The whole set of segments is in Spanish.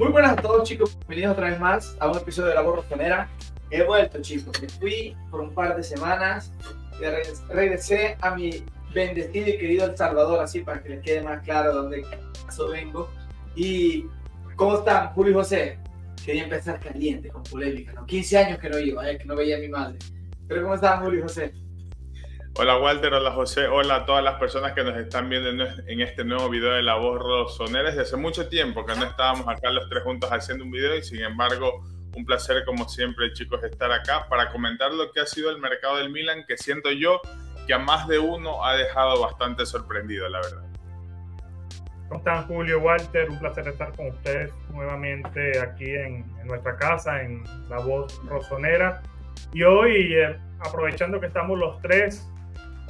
Muy buenas a todos chicos, bienvenidos otra vez más a un episodio de La Voz Rosonera. He vuelto chicos, me fui por un par de semanas y regresé a mi bendecido y querido El Salvador, así para que les quede más claro dónde caso vengo. Y ¿cómo están, Julio y José? Quería empezar caliente, con polémica, ¿no? 15 años que no iba, eh, que no veía a mi madre. Pero ¿cómo están, Julio y José? Hola Walter, hola José, hola a todas las personas que nos están viendo en este nuevo video de La Voz Rosonera. Desde hace mucho tiempo que no estábamos acá los tres juntos haciendo un video y sin embargo un placer como siempre chicos estar acá para comentar lo que ha sido el mercado del Milan que siento yo que a más de uno ha dejado bastante sorprendido, la verdad. ¿Cómo están Julio, Walter? Un placer estar con ustedes nuevamente aquí en, nuestra casa, en La Voz Rosonera. Y hoy, eh, aprovechando que estamos los tres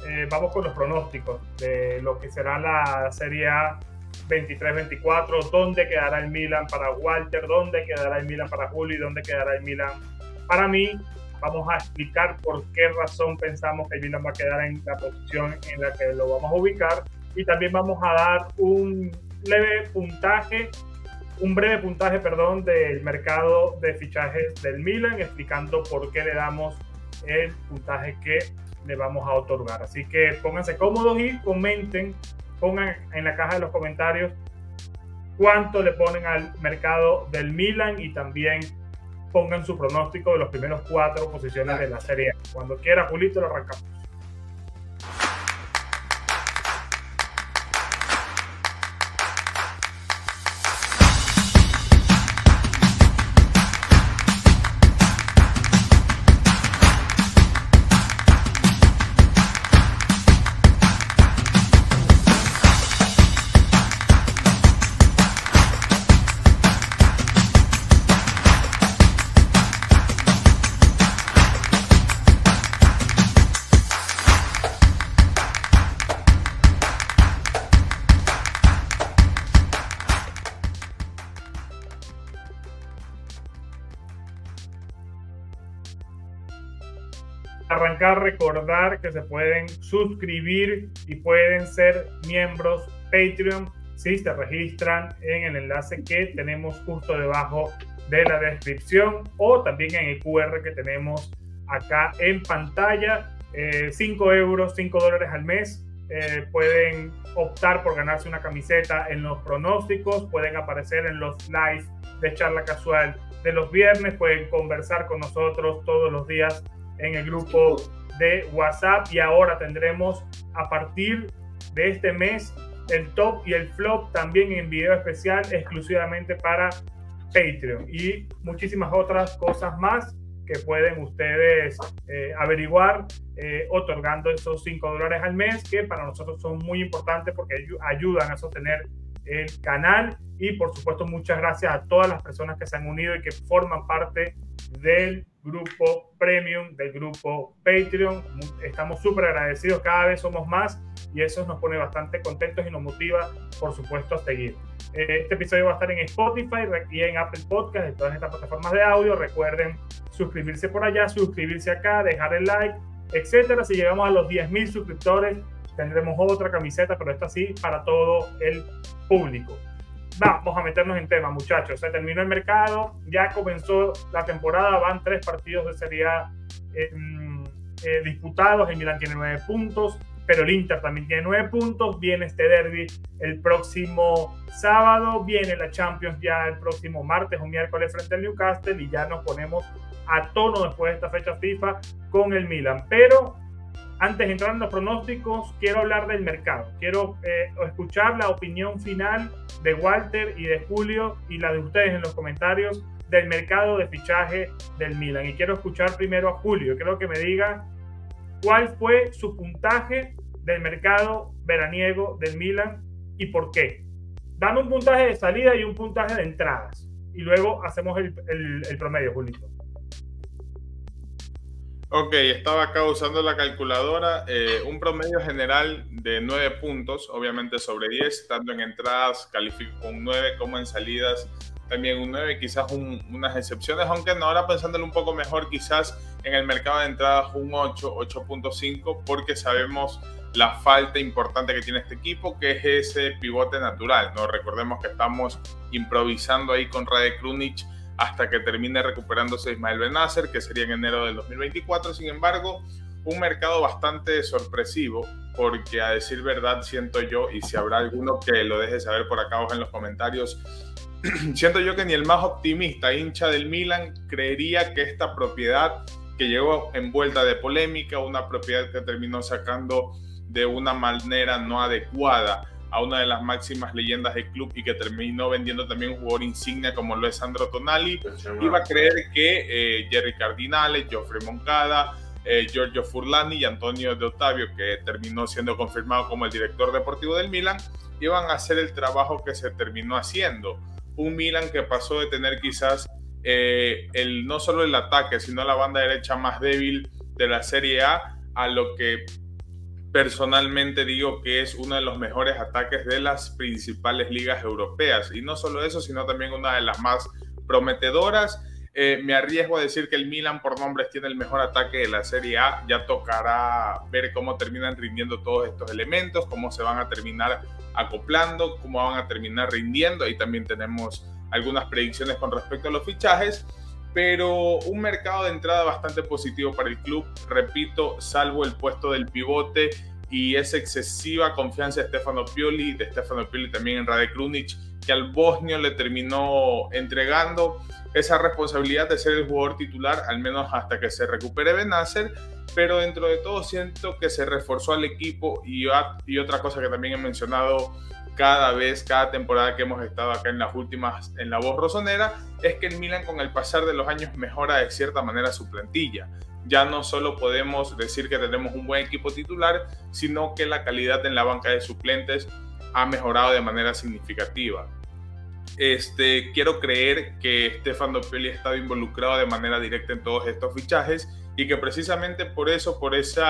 eh, vamos con los pronósticos de lo que será la Serie A 23-24, dónde quedará el Milan para Walter, dónde quedará el Milan para Julio y dónde quedará el Milan para mí. Vamos a explicar por qué razón pensamos que el Milan va a quedar en la posición en la que lo vamos a ubicar. Y también vamos a dar un leve puntaje, un breve puntaje, perdón, del mercado de fichajes del Milan, explicando por qué le damos el puntaje que le vamos a otorgar. Así que pónganse cómodos y comenten, pongan en la caja de los comentarios cuánto le ponen al mercado del Milan y también pongan su pronóstico de los primeros cuatro posiciones de la serie. Cuando quiera, Julito, lo arrancamos. Arrancar, recordar que se pueden suscribir y pueden ser miembros Patreon si se registran en el enlace que tenemos justo debajo de la descripción o también en el QR que tenemos acá en pantalla. 5 eh, euros, 5 dólares al mes. Eh, pueden optar por ganarse una camiseta en los pronósticos, pueden aparecer en los live de charla casual de los viernes, pueden conversar con nosotros todos los días en el grupo de WhatsApp y ahora tendremos a partir de este mes el top y el flop también en video especial exclusivamente para Patreon. Y muchísimas otras cosas más que pueden ustedes eh, averiguar eh, otorgando esos 5 dólares al mes que para nosotros son muy importantes porque ayudan a sostener el canal. Y por supuesto muchas gracias a todas las personas que se han unido y que forman parte del grupo premium, del grupo Patreon. Estamos súper agradecidos, cada vez somos más y eso nos pone bastante contentos y nos motiva, por supuesto, a seguir. Eh, este episodio va a estar en Spotify y en Apple Podcast, en todas estas plataformas de audio. Recuerden suscribirse por allá, suscribirse acá, dejar el like, etcétera. Si llegamos a los 10.000 suscriptores, tendremos otra camiseta, pero esta sí para todo el público vamos a meternos en tema, muchachos. Se terminó el mercado, ya comenzó la temporada, van tres partidos de Serie A em, eh, disputados. El Milan tiene nueve puntos, pero el Inter también tiene nueve puntos. Viene este derby el próximo sábado, viene la Champions ya el próximo martes o miércoles frente al Newcastle y ya nos ponemos a tono después de esta fecha FIFA con el Milan. Pero antes de entrar en los pronósticos, quiero hablar del mercado. Quiero eh, escuchar la opinión final de Walter y de Julio y la de ustedes en los comentarios del mercado de fichaje del Milan. Y quiero escuchar primero a Julio. Quiero que me diga cuál fue su puntaje del mercado veraniego del Milan y por qué. Dame un puntaje de salida y un puntaje de entradas. Y luego hacemos el, el promedio, Julio. Ok, estaba acá usando la calculadora. Eh, un promedio general de 9 puntos, obviamente sobre 10, tanto en entradas califico un 9 como en salidas también un 9, quizás unas excepciones, aunque no, ahora pensándolo un poco mejor, quizás en el mercado de entradas un 8, 8.5, porque sabemos la falta importante que tiene este equipo, que es ese pivote natural. ¿no? Recordemos que estamos improvisando ahí con Rade Krunic hasta que termine recuperándose Ismael Benacer, que sería en enero del 2024. Sin embargo, un mercado bastante sorpresivo, porque a decir verdad siento yo, y si habrá alguno que lo deje saber por acá abajo en los comentarios, siento yo que ni el más optimista hincha del Milan creería que esta propiedad que llegó envuelta de polémica, una propiedad que terminó sacando de una manera no adecuada a una de las máximas leyendas del club y que terminó vendiendo también un jugador insignia como lo es Sandro Tonali, iba a creer que eh, Jerry Cardinale, Geoffrey Moncada, eh, Giorgio Furlani y Antonio de Ottavio, que terminó siendo confirmado como el director deportivo del Milan, iban a hacer el trabajo que se terminó haciendo. Un Milan que pasó de tener quizás eh, el, no solo el ataque, sino la banda derecha más débil de la Serie A, a lo que personalmente digo que es uno de los mejores ataques de las principales ligas europeas. Y no solo eso, sino también una de las más prometedoras. Eh, me arriesgo a decir que el Milan por nombres tiene el mejor ataque de la Serie A. Ya tocará ver cómo terminan rindiendo todos estos elementos, cómo se van a terminar acoplando, cómo van a terminar rindiendo. Ahí también tenemos algunas predicciones con respecto a los fichajes pero un mercado de entrada bastante positivo para el club, repito, salvo el puesto del pivote y esa excesiva confianza de Stefano Pioli, de Stefano Pioli también en Rade Krunic, que al bosnio le terminó entregando esa responsabilidad de ser el jugador titular, al menos hasta que se recupere Benacer, pero dentro de todo siento que se reforzó al equipo y, y otra cosa que también he mencionado cada vez, cada temporada que hemos estado acá en las últimas, en la voz rosonera, es que el Milan con el pasar de los años mejora de cierta manera su plantilla. Ya no solo podemos decir que tenemos un buen equipo titular, sino que la calidad en la banca de suplentes ha mejorado de manera significativa. Este, quiero creer que Stefano Pioli ha estado involucrado de manera directa en todos estos fichajes y que precisamente por eso, por ese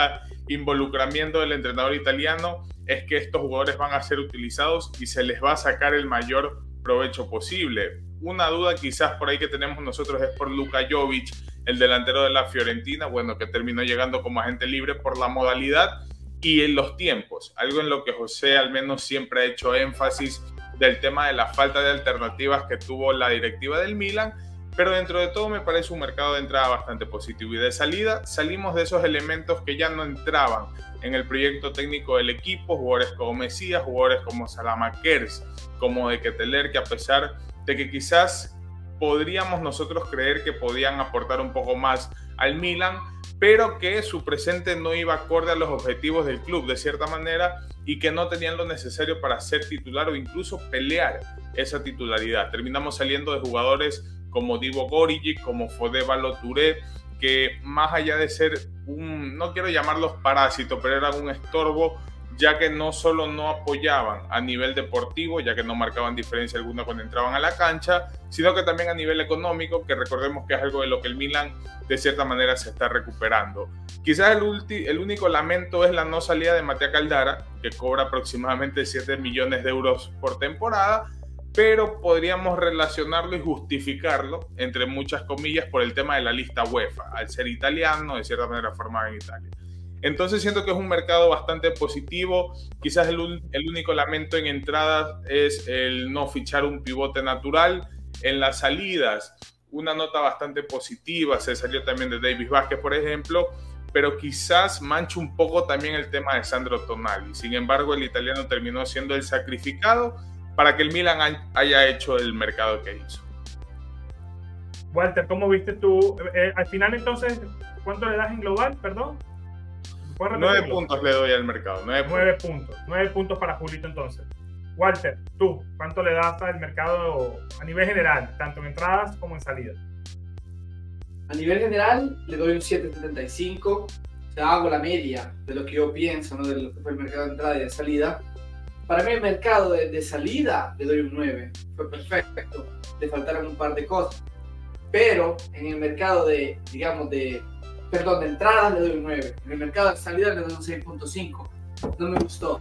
involucramiento del entrenador italiano, es que estos jugadores van a ser utilizados y se les va a sacar el mayor provecho posible. Una duda quizás por ahí que tenemos nosotros es por Luka Jovic, el delantero de la Fiorentina, bueno, que terminó llegando como agente libre por la modalidad y en los tiempos, algo en lo que José al menos siempre ha hecho énfasis del tema de la falta de alternativas que tuvo la directiva del Milan pero dentro de todo me parece un mercado de entrada bastante positivo y de salida salimos de esos elementos que ya no entraban en el proyecto técnico del equipo, jugadores como Mesías, jugadores como Salamakers, como de Keteler, que a pesar de que quizás podríamos nosotros creer que podían aportar un poco más al Milan, pero que su presente no iba acorde a los objetivos del club de cierta manera y que no tenían lo necesario para ser titular o incluso pelear esa titularidad. Terminamos saliendo de jugadores como Divo Gorigi, como Fode Touré, que más allá de ser un, no quiero llamarlos parásitos, pero eran un estorbo, ya que no solo no apoyaban a nivel deportivo, ya que no marcaban diferencia alguna cuando entraban a la cancha, sino que también a nivel económico, que recordemos que es algo de lo que el Milan de cierta manera se está recuperando. Quizás el, el único lamento es la no salida de Matea Caldara, que cobra aproximadamente 7 millones de euros por temporada, pero podríamos relacionarlo y justificarlo, entre muchas comillas, por el tema de la lista UEFA, al ser italiano, de cierta manera formado en Italia. Entonces siento que es un mercado bastante positivo. Quizás el, único lamento en entradas es el no fichar un pivote natural. En las salidas, una nota bastante positiva. Se salió también de Davis Vázquez, por ejemplo. Pero quizás mancha un poco también el tema de Sandro Tonali. Sin embargo, el italiano terminó siendo el sacrificado para que el Milan haya hecho el mercado que hizo. Walter, ¿cómo viste tú? Eh, al final entonces, ¿cuánto le das en global? Perdón. Nueve puntos le doy al mercado. Nueve, puntos. Nueve puntos para Julito entonces. Walter, tú, ¿cuánto le das al mercado a nivel general, tanto en entradas como en salidas? A nivel general le doy un 7.75. O sea, hago la media de lo que yo pienso, ¿no? De lo que fue el mercado de entrada y de salida. Para mí el mercado de, salida le doy un 9. Fue perfecto. Le faltaron un par de cosas. Pero en el mercado de, digamos, de, perdón, de entrada le doy un 9. En el mercado de salida le doy un 6.5. No me gustó.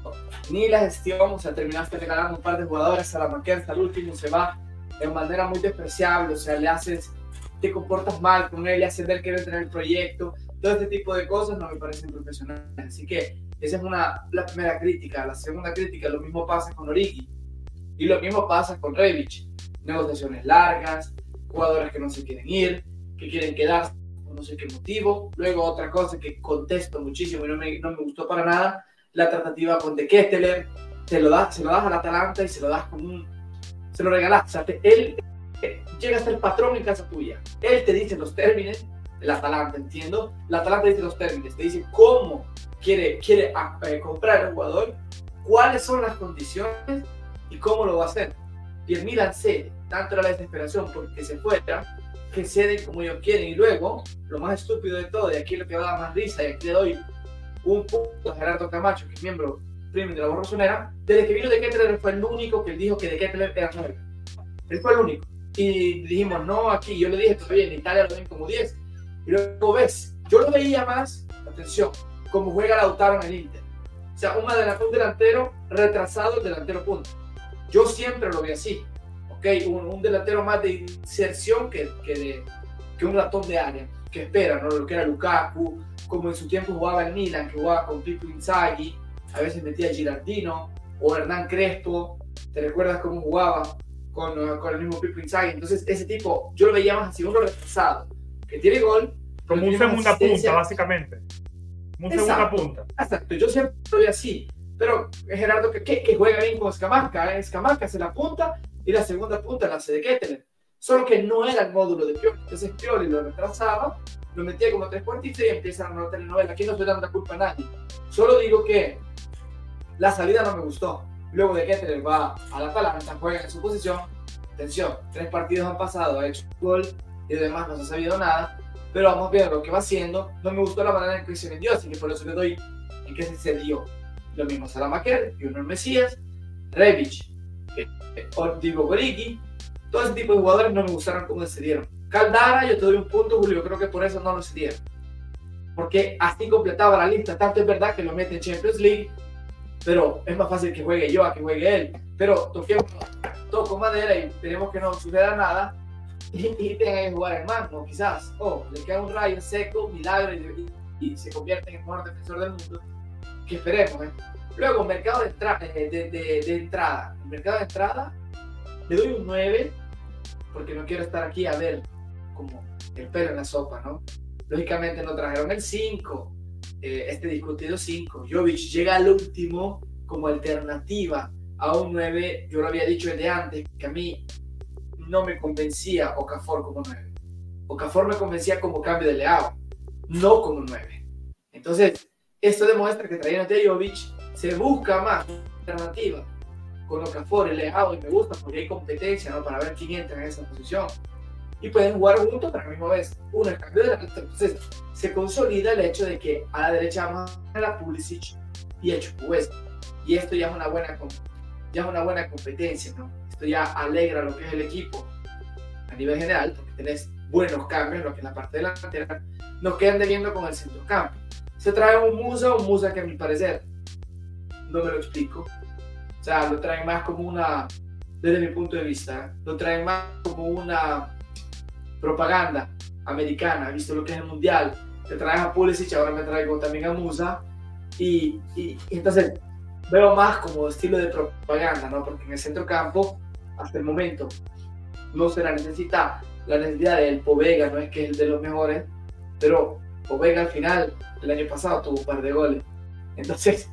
Ni la gestión, o sea, terminaste regalando un par de jugadores a la marquera hasta el último, se va de manera muy despreciable, o sea, le haces, te comportas mal con él, le haces ver que tener el proyecto, todo este tipo de cosas no me parecen profesionales. Así que Esa es una, la primera crítica. La segunda crítica, lo mismo pasa con Origi. Y lo mismo pasa con Rebic. Negociaciones largas, jugadores que no se quieren ir, que quieren quedarse por no sé qué motivo. Luego otra cosa que contesto muchísimo y no me, no me gustó para nada, la tratativa con De Ketteler. Te lo das, se lo das al Atalanta y se lo das con un... Se lo regalas. O sea, él llega a ser patrón en casa tuya. Él te dice los términos, el Atalanta, entiendo. El Atalanta dice los términos, te dice cómo quiere, quiere ah, eh, comprar el jugador, cuáles son las condiciones y cómo lo va a hacer. Y el Milan cede, tanto era la desesperación porque se fuera, que ceden como ellos quieren. Y luego, lo más estúpido de todo, y aquí lo que va a dar más risa, y aquí le doy un punto a Gerardo Camacho, que es miembro premium de la borrosonera, desde que vino de Kettler fue el único que dijo que de Kettler era 9. Él fue el único. Y dijimos, no, aquí, yo le dije, todavía en Italia lo ven como 10. Y luego ves, yo lo veía más, atención, como juega Lautaro en el Inter. O sea, un, un delantero retrasado, delantero punto. Yo siempre lo vi así. ¿Ok? Un, un delantero más de inserción que, que, de, que un ratón de área. Que espera, ¿no? Lo que era Lukaku, como en su tiempo jugaba en Milan, que jugaba con Pipo Inzaghi, a veces metía Girardino o Hernán Crespo. ¿Te recuerdas cómo jugaba con, con el mismo Pipo Inzaghi? Entonces, ese tipo, yo lo veía más así, uno retrasado, que tiene gol. Como un segunda punta, básicamente un segunda punta. Exacto, yo siempre vi así. Pero Gerardo, que, que, juega bien con Escamaca, ¿eh? Escamaca hace la punta y la segunda punta la hace de Kettler. Solo que no era el módulo de Pioli. Entonces Pioli lo retrasaba, lo metía como tres cuartitos y empieza a una telenovela. Aquí no estoy dando la culpa a nadie. Solo digo que la salida no me gustó. Luego de Kettler va a la Atalanta, juega en su posición. Atención, tres partidos han pasado, ha hecho un gol y además no se ha sabido nada pero vamos viendo lo que va haciendo. No me gustó la manera en que se vendió, así que por eso le doy en que se dio. Lo mismo Salamaquer, Junior Mesías, Rebic, eh, Diego Goriki, todo ese tipo de jugadores no me gustaron cómo se dieron. Caldara, yo te doy un punto, Julio, creo que por eso no lo dieron. Porque así completaba la lista. Tanto es verdad que lo mete en Champions League, pero es más fácil que juegue yo a que juegue él. Pero toquemos, toco madera y esperemos que no suceda nada y, y que jugar el magno, quizás. O le queda un rayo seco, milagro y, y, se convierte en el mejor defensor del mundo. Que esperemos, ¿eh? Luego, mercado de, eh, de, de, de, entrada. El mercado de entrada le doy un 9 porque no quiero estar aquí a ver como el pelo en la sopa, ¿no? Lógicamente no trajeron el 5, eh, este discutido 5. Jovic llega al último como alternativa a un 9. Yo lo había dicho desde antes, que a mí no me convencía Okafor como 9. Okafor me convencía como cambio de Leao, no como 9. Entonces, esto demuestra que trayendo a Jovic se busca más alternativa con Okafor y Leao y me gusta porque hay competencia ¿no? para ver quién entra en esa posición. Y pueden jugar juntos, pero a la misma vez uno es cambio de la Entonces, se consolida el hecho de que a la derecha vamos a la Pulisic y el Chukwueze. Y esto ya es una buena, ya es una buena competencia, ¿no? Ya alegra lo que es el equipo a nivel general, porque tenés buenos cambios, lo que es la parte delantera, nos quedan debiendo con el centrocampo. Se trae un Musa, un Musa que a mi parecer, no me lo explico, o sea, lo traen más como una, desde mi punto de vista, lo traen más como una propaganda americana, visto lo que es el mundial. Te traes a Pulisic, ahora me traigo también a Musa, y, y, y entonces veo más como estilo de propaganda, ¿no? Porque en el centro campo hasta el momento no se la necesita. La necesidad del Povega no es que es el de los mejores, pero Povega al final, el año pasado, tuvo un par de goles. Entonces,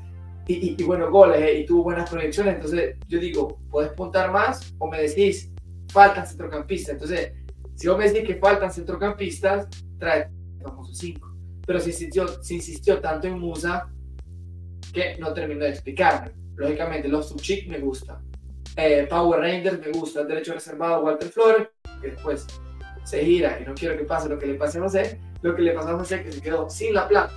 y, y, buenos goles, eh, y tuvo buenas proyecciones. Entonces, yo digo, ¿puedes puntar más? O me decís, faltan centrocampistas. Entonces, si vos me decís que faltan centrocampistas, trae famosos cinco. Pero si insistió, si insistió tanto en Musa, que no terminó de explicarme. Lógicamente, los Subchic me gusta. Eh, Power Rangers me gusta, el derecho reservado Walter Flores, que después se gira y no quiero que pase lo que le pase a José, lo que le pasó a José que se quedó sin la plata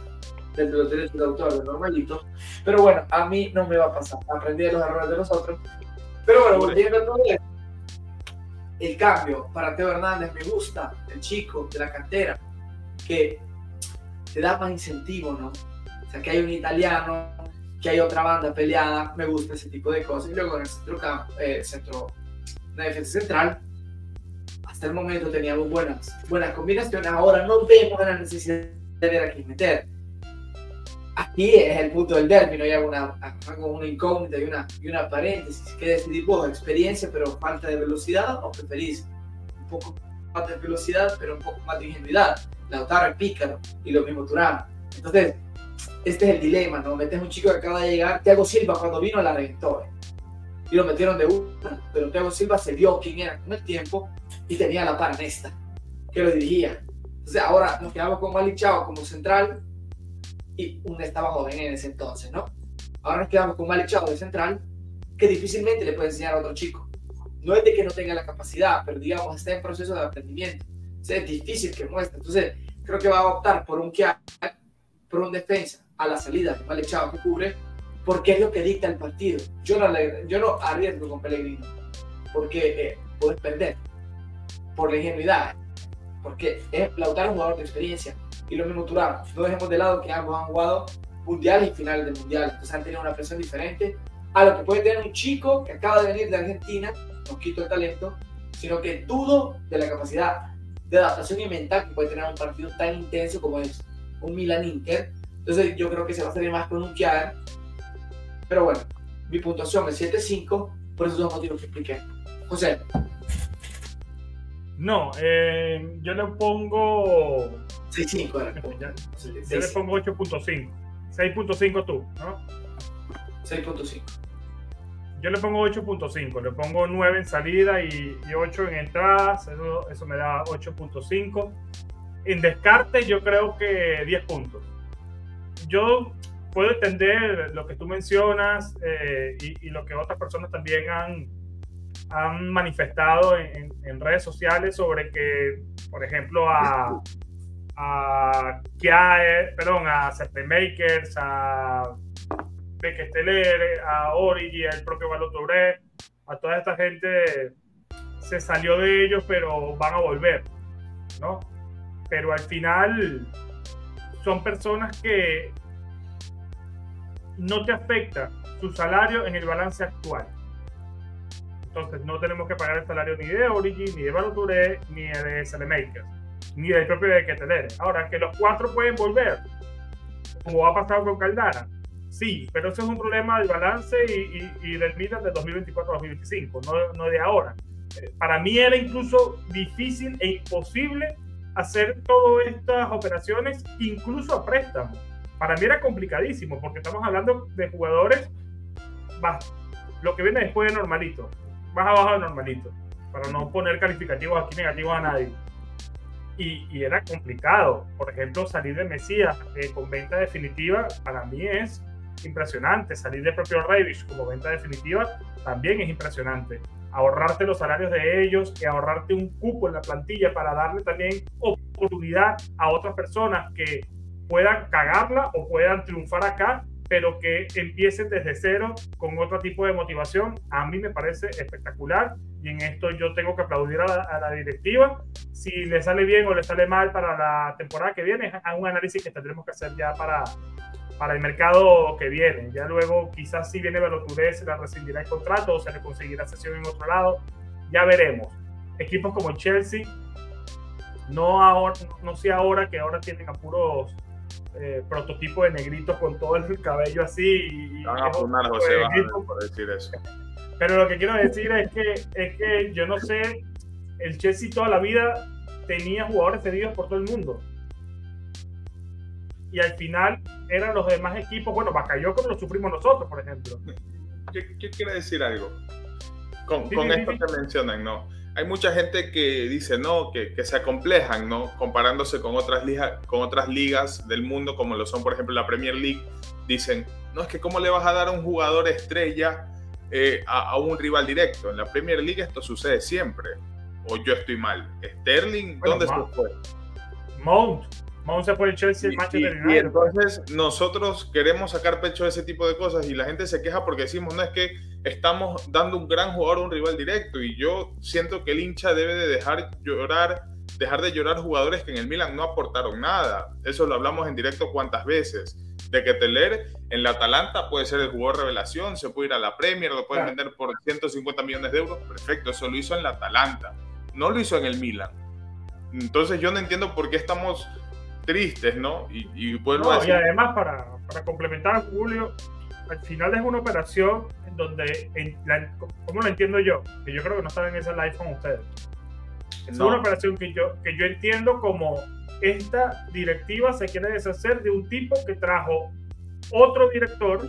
de los derechos de autor de normalito, pero bueno, a mí no me va a pasar, aprendí de los errores de los otros, pero bueno, volviendo a todo esto, el cambio para Teo Hernández me gusta, el chico de la cantera, que te da más incentivo, ¿no? O sea, que hay un italiano que hay otra banda peleada, me gusta ese tipo de cosas. Y luego en el centro, eh, centro de defensa central, hasta el momento teníamos buenas, buenas combinaciones, ahora no vemos la necesidad de ver a quién meter. ¿A aquí es el punto del término, hay una, una incógnita y una, y una paréntesis. ¿Qué decidir vos? ¿Experiencia pero falta de velocidad o preferís un poco más de velocidad pero un poco más de ingenuidad? Lautaro es pícaro y lo mismo Turán. Entonces, este es el dilema, ¿no? Metes un chico que acaba de llegar, Thiago Silva cuando vino la reventó. ¿eh? Y lo metieron de una, pero Thiago Silva se vio quién era con el tiempo y tenía la par esta, que lo dirigía. Entonces ahora nos quedamos con Malik Chao como central y un estaba joven en ese entonces, ¿no? Ahora nos quedamos con Malik Chao de central que difícilmente le puede enseñar a otro chico. No es de que no tenga la capacidad, pero digamos está en proceso de aprendimiento. es difícil que muestre. Entonces creo que va a optar por un que por un defensa a la salida que Malik Chao que cubre porque es lo que dicta el partido. Yo no, arriesgo con Pellegrino porque eh, puedes perder por la ingenuidad porque es Lautaro un jugador de experiencia y lo mismo Turán. No dejemos de lado que ambos han jugado mundiales y finales de mundial, entonces han tenido una presión diferente a lo que puede tener un chico que acaba de venir de Argentina, no quito el talento, sino que dudo de la capacidad de adaptación y mental que puede tener un partido tan intenso como es un Milan Inter. Entonces yo creo que se va a salir más con un Kiar. Pero bueno, mi puntuación es 7-5 por esos dos motivos que expliqué. José. No, eh, yo le pongo. 6.5 Yo, le pongo 8.5. 6.5 tú, ¿no? 6.5. Yo le pongo 8.5. Le pongo 9 en salida y, 8 en entradas. Eso, me da 8.5. En descarte, yo creo que 10 puntos. Yo puedo entender lo que tú mencionas eh, y, lo que otras personas también han manifestado en, redes sociales sobre que, por ejemplo, a, a Kiae, perdón, a CP Makers, a Teler, a Origi, al propio Balotouré, a toda esta gente se salió de ellos, pero van a volver, ¿no? Pero al final son personas que no te afecta su salario en el balance actual. Entonces no tenemos que pagar el salario ni de Origi, ni de Baloturé, ni de Selemakers, ni del propio de Ketelere. Ahora, que los cuatro pueden volver, como ha pasado con Caldara, sí, pero eso es un problema del balance y, y, del Milan de 2024-2025, no, no de ahora. Eh, para mí era incluso difícil e imposible hacer todas estas operaciones, incluso a préstamo. Para mí era complicadísimo, porque estamos hablando de jugadores, lo que viene después de normalito más abajo de normalito, para no poner calificativos aquí negativos a nadie. Y, y era complicado. Por ejemplo, salir de Mesías eh, con venta definitiva para mí es impresionante. Salir de propio Revis como venta definitiva también es impresionante. Ahorrarte los salarios de ellos y ahorrarte un cupo en la plantilla para darle también oportunidad a otras personas que puedan cagarla o puedan triunfar acá pero que empiecen desde cero con otro tipo de motivación, a mí me parece espectacular y en esto yo tengo que aplaudir a la, directiva. Si le sale bien o le sale mal para la temporada que viene, es un análisis que tendremos que hacer ya para, para el mercado que viene. Ya luego quizás si viene Veloturé se le rescindirá el contrato o se le conseguirá sesión en otro lado, ya veremos. Equipos como Chelsea, no, ahora, no sé ahora que ahora tienen apuros eh, prototipo de negrito con todo el cabello así. Van a fumar José por decir eso. Pero lo que quiero decir es que, es que yo no sé, el Chelsea toda la vida tenía jugadores cedidos por todo el mundo. Y al final eran los demás equipos, bueno, como lo sufrimos nosotros, por ejemplo. ¿Qué, quiere decir algo? Con, con esto que mencionan, ¿no? hay mucha gente que dice, no, que, que, se acomplejan, ¿no? Comparándose con otras, ligas, con otras ligas del mundo, como lo son, por ejemplo, la Premier League. Dicen, no, es que cómo le vas a dar a un jugador estrella eh, a, un rival directo. En la Premier League esto sucede siempre. O yo estoy mal. Sterling, ¿dónde se fue? Mount. Se fue el Chelsea, el Manchester United. Y entonces nosotros queremos sacar pecho de ese tipo de cosas y la gente se queja porque decimos, no, es que estamos dando un gran jugador a un rival directo y yo siento que el hincha debe de dejar llorar, dejar de llorar jugadores que en el Milan no aportaron nada. Eso lo hablamos en directo cuántas veces. De que Teler en la Atalanta puede ser el jugador revelación, se puede ir a la Premier, lo pueden vender por 150 millones de euros. Perfecto, eso lo hizo en la Atalanta, no lo hizo en el Milan. Entonces yo no entiendo por qué estamos tristes, ¿no? Y, y vuelvo a decir... Y además, para, para complementar a Julio, al final es una operación en donde, en ¿cómo lo entiendo yo? Que yo creo que no están en ese live con ustedes. Es una operación que yo, que yo entiendo como esta directiva se quiere deshacer de un tipo que trajo otro director,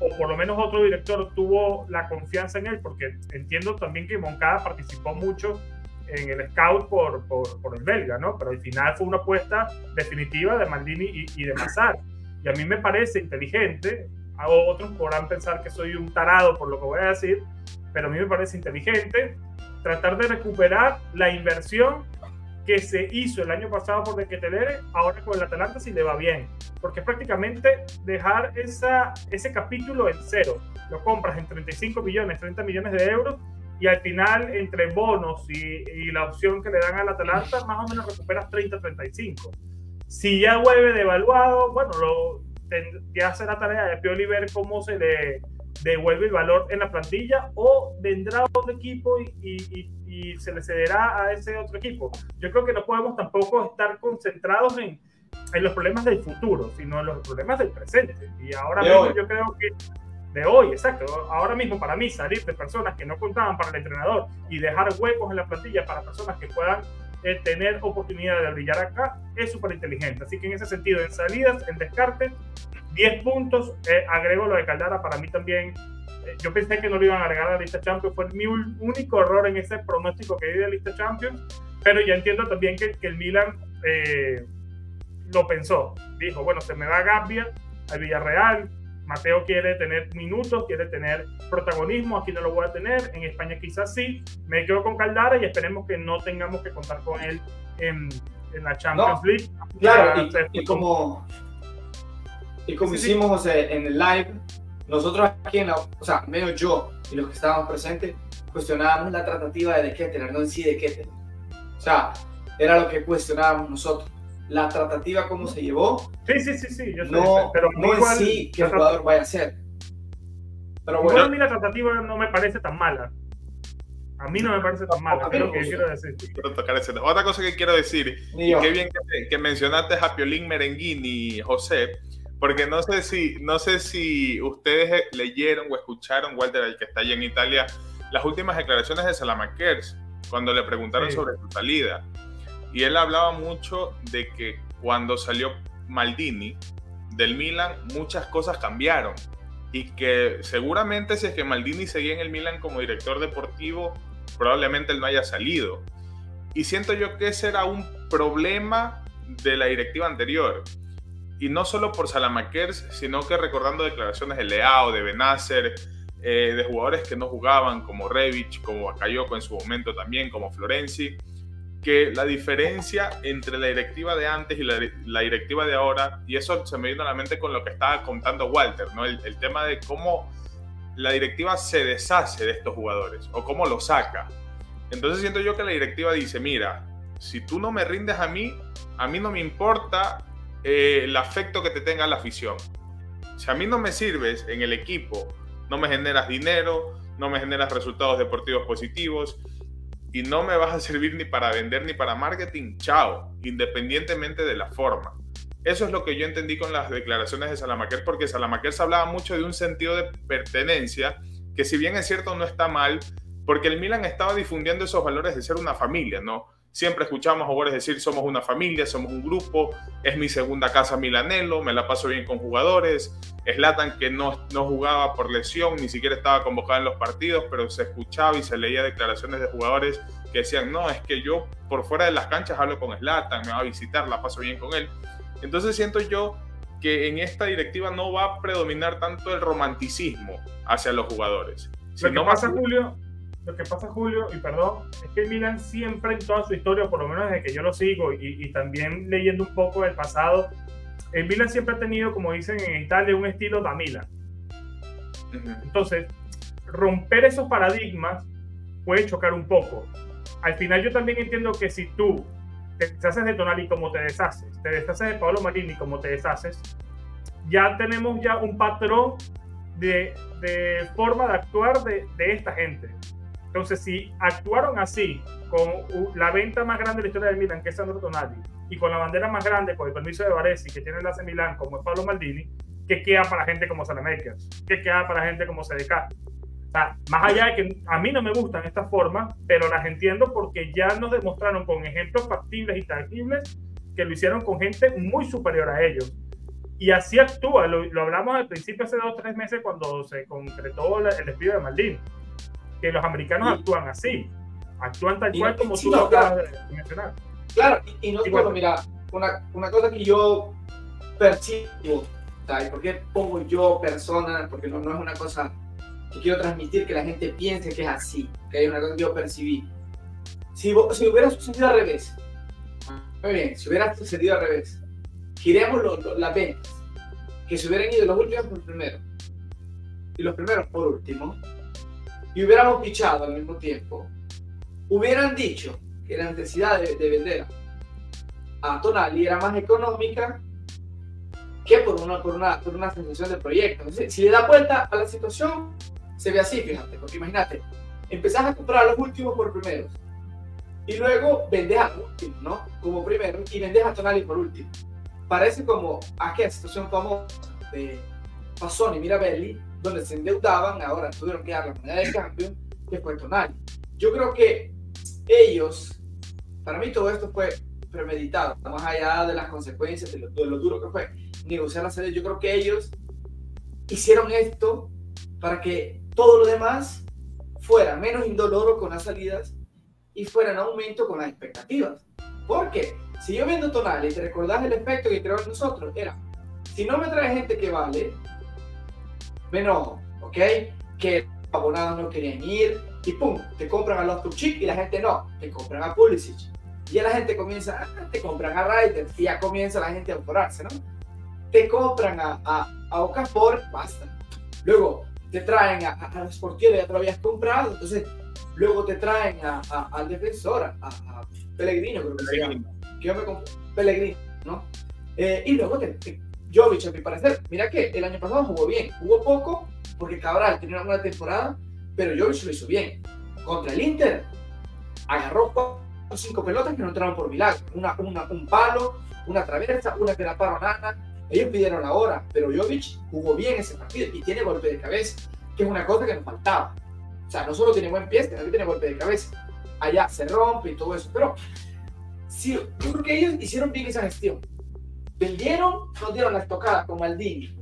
o por lo menos otro director tuvo la confianza en él, porque entiendo también que Moncada participó mucho en el scout por, por, por el belga, ¿no? Pero al final fue una apuesta definitiva de Maldini y, y de Mazar. Y a mí me parece inteligente, a otros podrán pensar que soy un tarado por lo que voy a decir, pero a mí me parece inteligente tratar de recuperar la inversión que se hizo el año pasado por De Ketelere, ahora con el Atalanta si le va bien. Porque prácticamente dejar esa, ese capítulo en cero. Lo compras en 35 millones, 30 millones de euros y al final entre bonos y, y la opción que le dan al Atalanta más o menos recuperas 30, 35. Si ya vuelve devaluado, bueno, lo, ya la tarea de Pioli ver cómo se le devuelve el valor en la plantilla o vendrá otro equipo y, y, y, se le cederá a ese otro equipo. Yo creo que no podemos tampoco estar concentrados en, en los problemas del futuro, sino en los problemas del presente. Y ahora mismo yo creo que de hoy, exacto, ahora mismo para mí salir de personas que no contaban para el entrenador y dejar huecos en la plantilla para personas que puedan eh, tener oportunidad de brillar acá es súper inteligente. Así que en ese sentido, en salidas, en descarte, 10 puntos. Eh, agrego lo de Caldara, para mí también. Eh, yo pensé que no lo iban a agregar a la lista Champions. Fue mi único error en ese pronóstico que di de lista Champions. Pero ya entiendo también que, que el Milan lo pensó. Dijo, bueno, se me va a Gambia, al Villarreal, Mateo quiere tener minutos, quiere tener protagonismo, aquí no lo voy a tener, en España quizás sí, me quedo con Caldara y esperemos que no tengamos que contar con él en, en la Champions League. Claro, y, como, y como hicimos en el live, nosotros aquí en la, o sea, menos yo y los que estábamos presentes, cuestionábamos la tratativa de De no en sí de Kettler. O sea, era lo que cuestionábamos nosotros la tratativa cómo se llevó. Sí, sí, sí, sí. Yo no, pero no sí que el jugador vaya a ser. Pero bueno. a mí la tratativa no me parece tan mala. A mí no me parece tan mala, que quiero decir. Otra cosa que quiero decir, y qué bien que, mencionaste a Piolín Merenguini, José, porque no sé si, no sé si ustedes leyeron o escucharon, Walter, el que está allí en Italia, las últimas declaraciones de Salamakers, cuando le preguntaron sobre su salida. Y él hablaba mucho de que cuando salió Maldini del Milan, muchas cosas cambiaron. Y que seguramente si es que Maldini seguía en el Milan como director deportivo, probablemente él no haya salido. Y siento yo que ese era un problema de la directiva anterior. Y no solo por Salamakers, sino que recordando declaraciones de Leao, de Benacer, eh, de jugadores que no jugaban, como Revich, como Bakayoko en su momento también, como Florenzi que la diferencia entre la directiva de antes y la, directiva de ahora, y eso se me vino a la mente con lo que estaba contando Walter, ¿no? El, tema de cómo la directiva se deshace de estos jugadores o cómo lo saca. Entonces siento yo que la directiva dice, mira, si tú no me rindes a mí, a mí no me importa eh, el afecto que te tenga la afición. Si a mí no me sirves en el equipo, no me generas dinero, no me generas resultados deportivos positivos, y no me vas a servir ni para vender ni para marketing, chao, independientemente de la forma. Eso es lo que yo entendí con las declaraciones de Salamaquer, porque Salamaquer se hablaba mucho de un sentido de pertenencia, que si bien es cierto no está mal, porque el Milan estaba difundiendo esos valores de ser una familia, ¿no? Siempre escuchamos a jugadores decir somos una familia, somos un grupo, es mi segunda casa Milanelo, me la paso bien con jugadores. Slatan que no, no jugaba por lesión, ni siquiera estaba convocado en los partidos, pero se escuchaba y se leía declaraciones de jugadores que decían, no, es que yo por fuera de las canchas hablo con Slatan, me va a visitar, la paso bien con él. Entonces siento yo que en esta directiva no va a predominar tanto el romanticismo hacia los jugadores. Lo que pasa, Julio, lo que pasa, Julio, y perdón, es que Milan siempre en toda su historia, por lo menos desde que yo lo sigo y, también leyendo un poco del pasado, el Milan siempre ha tenido, como dicen en Italia, un estilo da Milan. Entonces, romper esos paradigmas puede chocar un poco. Al final yo también entiendo que si tú te deshaces de Tonali como te deshaces, te deshaces de Pablo Marini como te deshaces, ya tenemos ya un patrón de, de forma de actuar de, de esta gente. Entonces, si actuaron así, con la venta más grande de la historia del Milan, que es Sandro Tonali, y con la bandera más grande, con el permiso de Varese, que tiene el AC Milan, como es Pablo Maldini, ¿qué queda para gente como Salamakers? ¿Qué queda para gente como CDK? O sea, más allá de que a mí no me gustan estas formas, pero las entiendo porque ya nos demostraron con ejemplos factibles y tangibles que lo hicieron con gente muy superior a ellos. Y así actúa, lo, hablamos al principio hace dos o tres meses cuando se concretó el despido de Maldini, que los americanos actúan así, actúan tal cual como tú lo acabas de mencionar. Claro, y, no solo, mira, una, una, cosa que yo percibo, ¿sabes? ¿Por qué pongo yo persona? Porque no, no es una cosa que quiero transmitir que la gente piense que es así, que hay una cosa que yo percibí. Si, si hubiera sucedido al revés, muy bien, si hubiera sucedido al revés, giremos las ventas, que se hubieran ido los últimos por primero y los primeros por último, y hubiéramos pichado al mismo tiempo, hubieran dicho que la necesidad de, vender a Tonali era más económica que por una, por una, por una sensación de proyecto. si le da vuelta a la situación, se ve así, fíjate, porque imagínate, empezás a comprar a los últimos por primeros y luego vendes a último, ¿no? Como primero y vendes a Tonali por último. Parece como aquella situación famosa de Pasoni Mirabelli, donde se endeudaban, ahora tuvieron que dar la moneda de cambio, que fue Tonali. Yo creo que ellos, para mí todo esto fue premeditado, más allá de las consecuencias, de lo, duro que fue negociar la serie, yo creo que ellos hicieron esto para que todo lo demás fuera menos indoloro con las salidas y fuera en aumento con las expectativas. Porque si yo viendo Tonali, te recordás el efecto que creó en nosotros, era, si no me trae gente que vale, me enojo, ¿ok? Que abonados no querían ir, y pum, te compran a los Tuchik y la gente no, te compran a Pulisic. Y ya la gente comienza, ah, te compran a Ryder y ya comienza la gente a enforarse, ¿no? Te compran a, a, a Okafor, basta. Luego te traen a, a, los porteros, ya te lo habías comprado, entonces luego te traen a, al defensor, a, a, Pellegrino, creo que se llama. Que yo me Pellegrino, ¿no? Eh, y luego te, te, Jovic, a mi parecer, mira que el año pasado jugó bien, jugó poco, porque Cabral tenía una buena temporada, pero Jovic lo hizo bien. Contra el Inter, agarró cuatro cinco pelotas que no entraron por milagro. Una, una, un palo, una traversa, una que la paró Nana. Ellos pidieron la hora, pero Jovic jugó bien ese partido y tiene golpe de cabeza, que es una cosa que nos faltaba. O sea, no solo tiene buen pie, sino tiene golpe de cabeza. Allá se rompe y todo eso. Pero sí, yo creo que ellos hicieron bien esa gestión. Vendieron, nos dieron la estocada con Maldini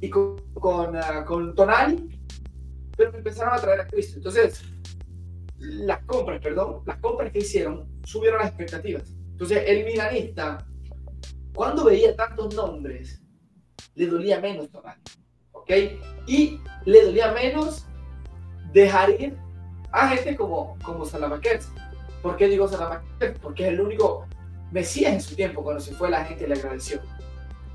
y con, con, uh, con Tonali pero empezaron a traer a Cristo. Entonces, las compras, perdón, las compras que hicieron subieron las expectativas. Entonces, el milanista, cuando veía tantos nombres, le dolía menos tomar, ¿ok? Y le dolía menos dejar ir a gente como, como Salamakers. ¿Por qué digo Salamakers? Porque es el único Mesías en su tiempo, cuando se fue la gente le agradeció.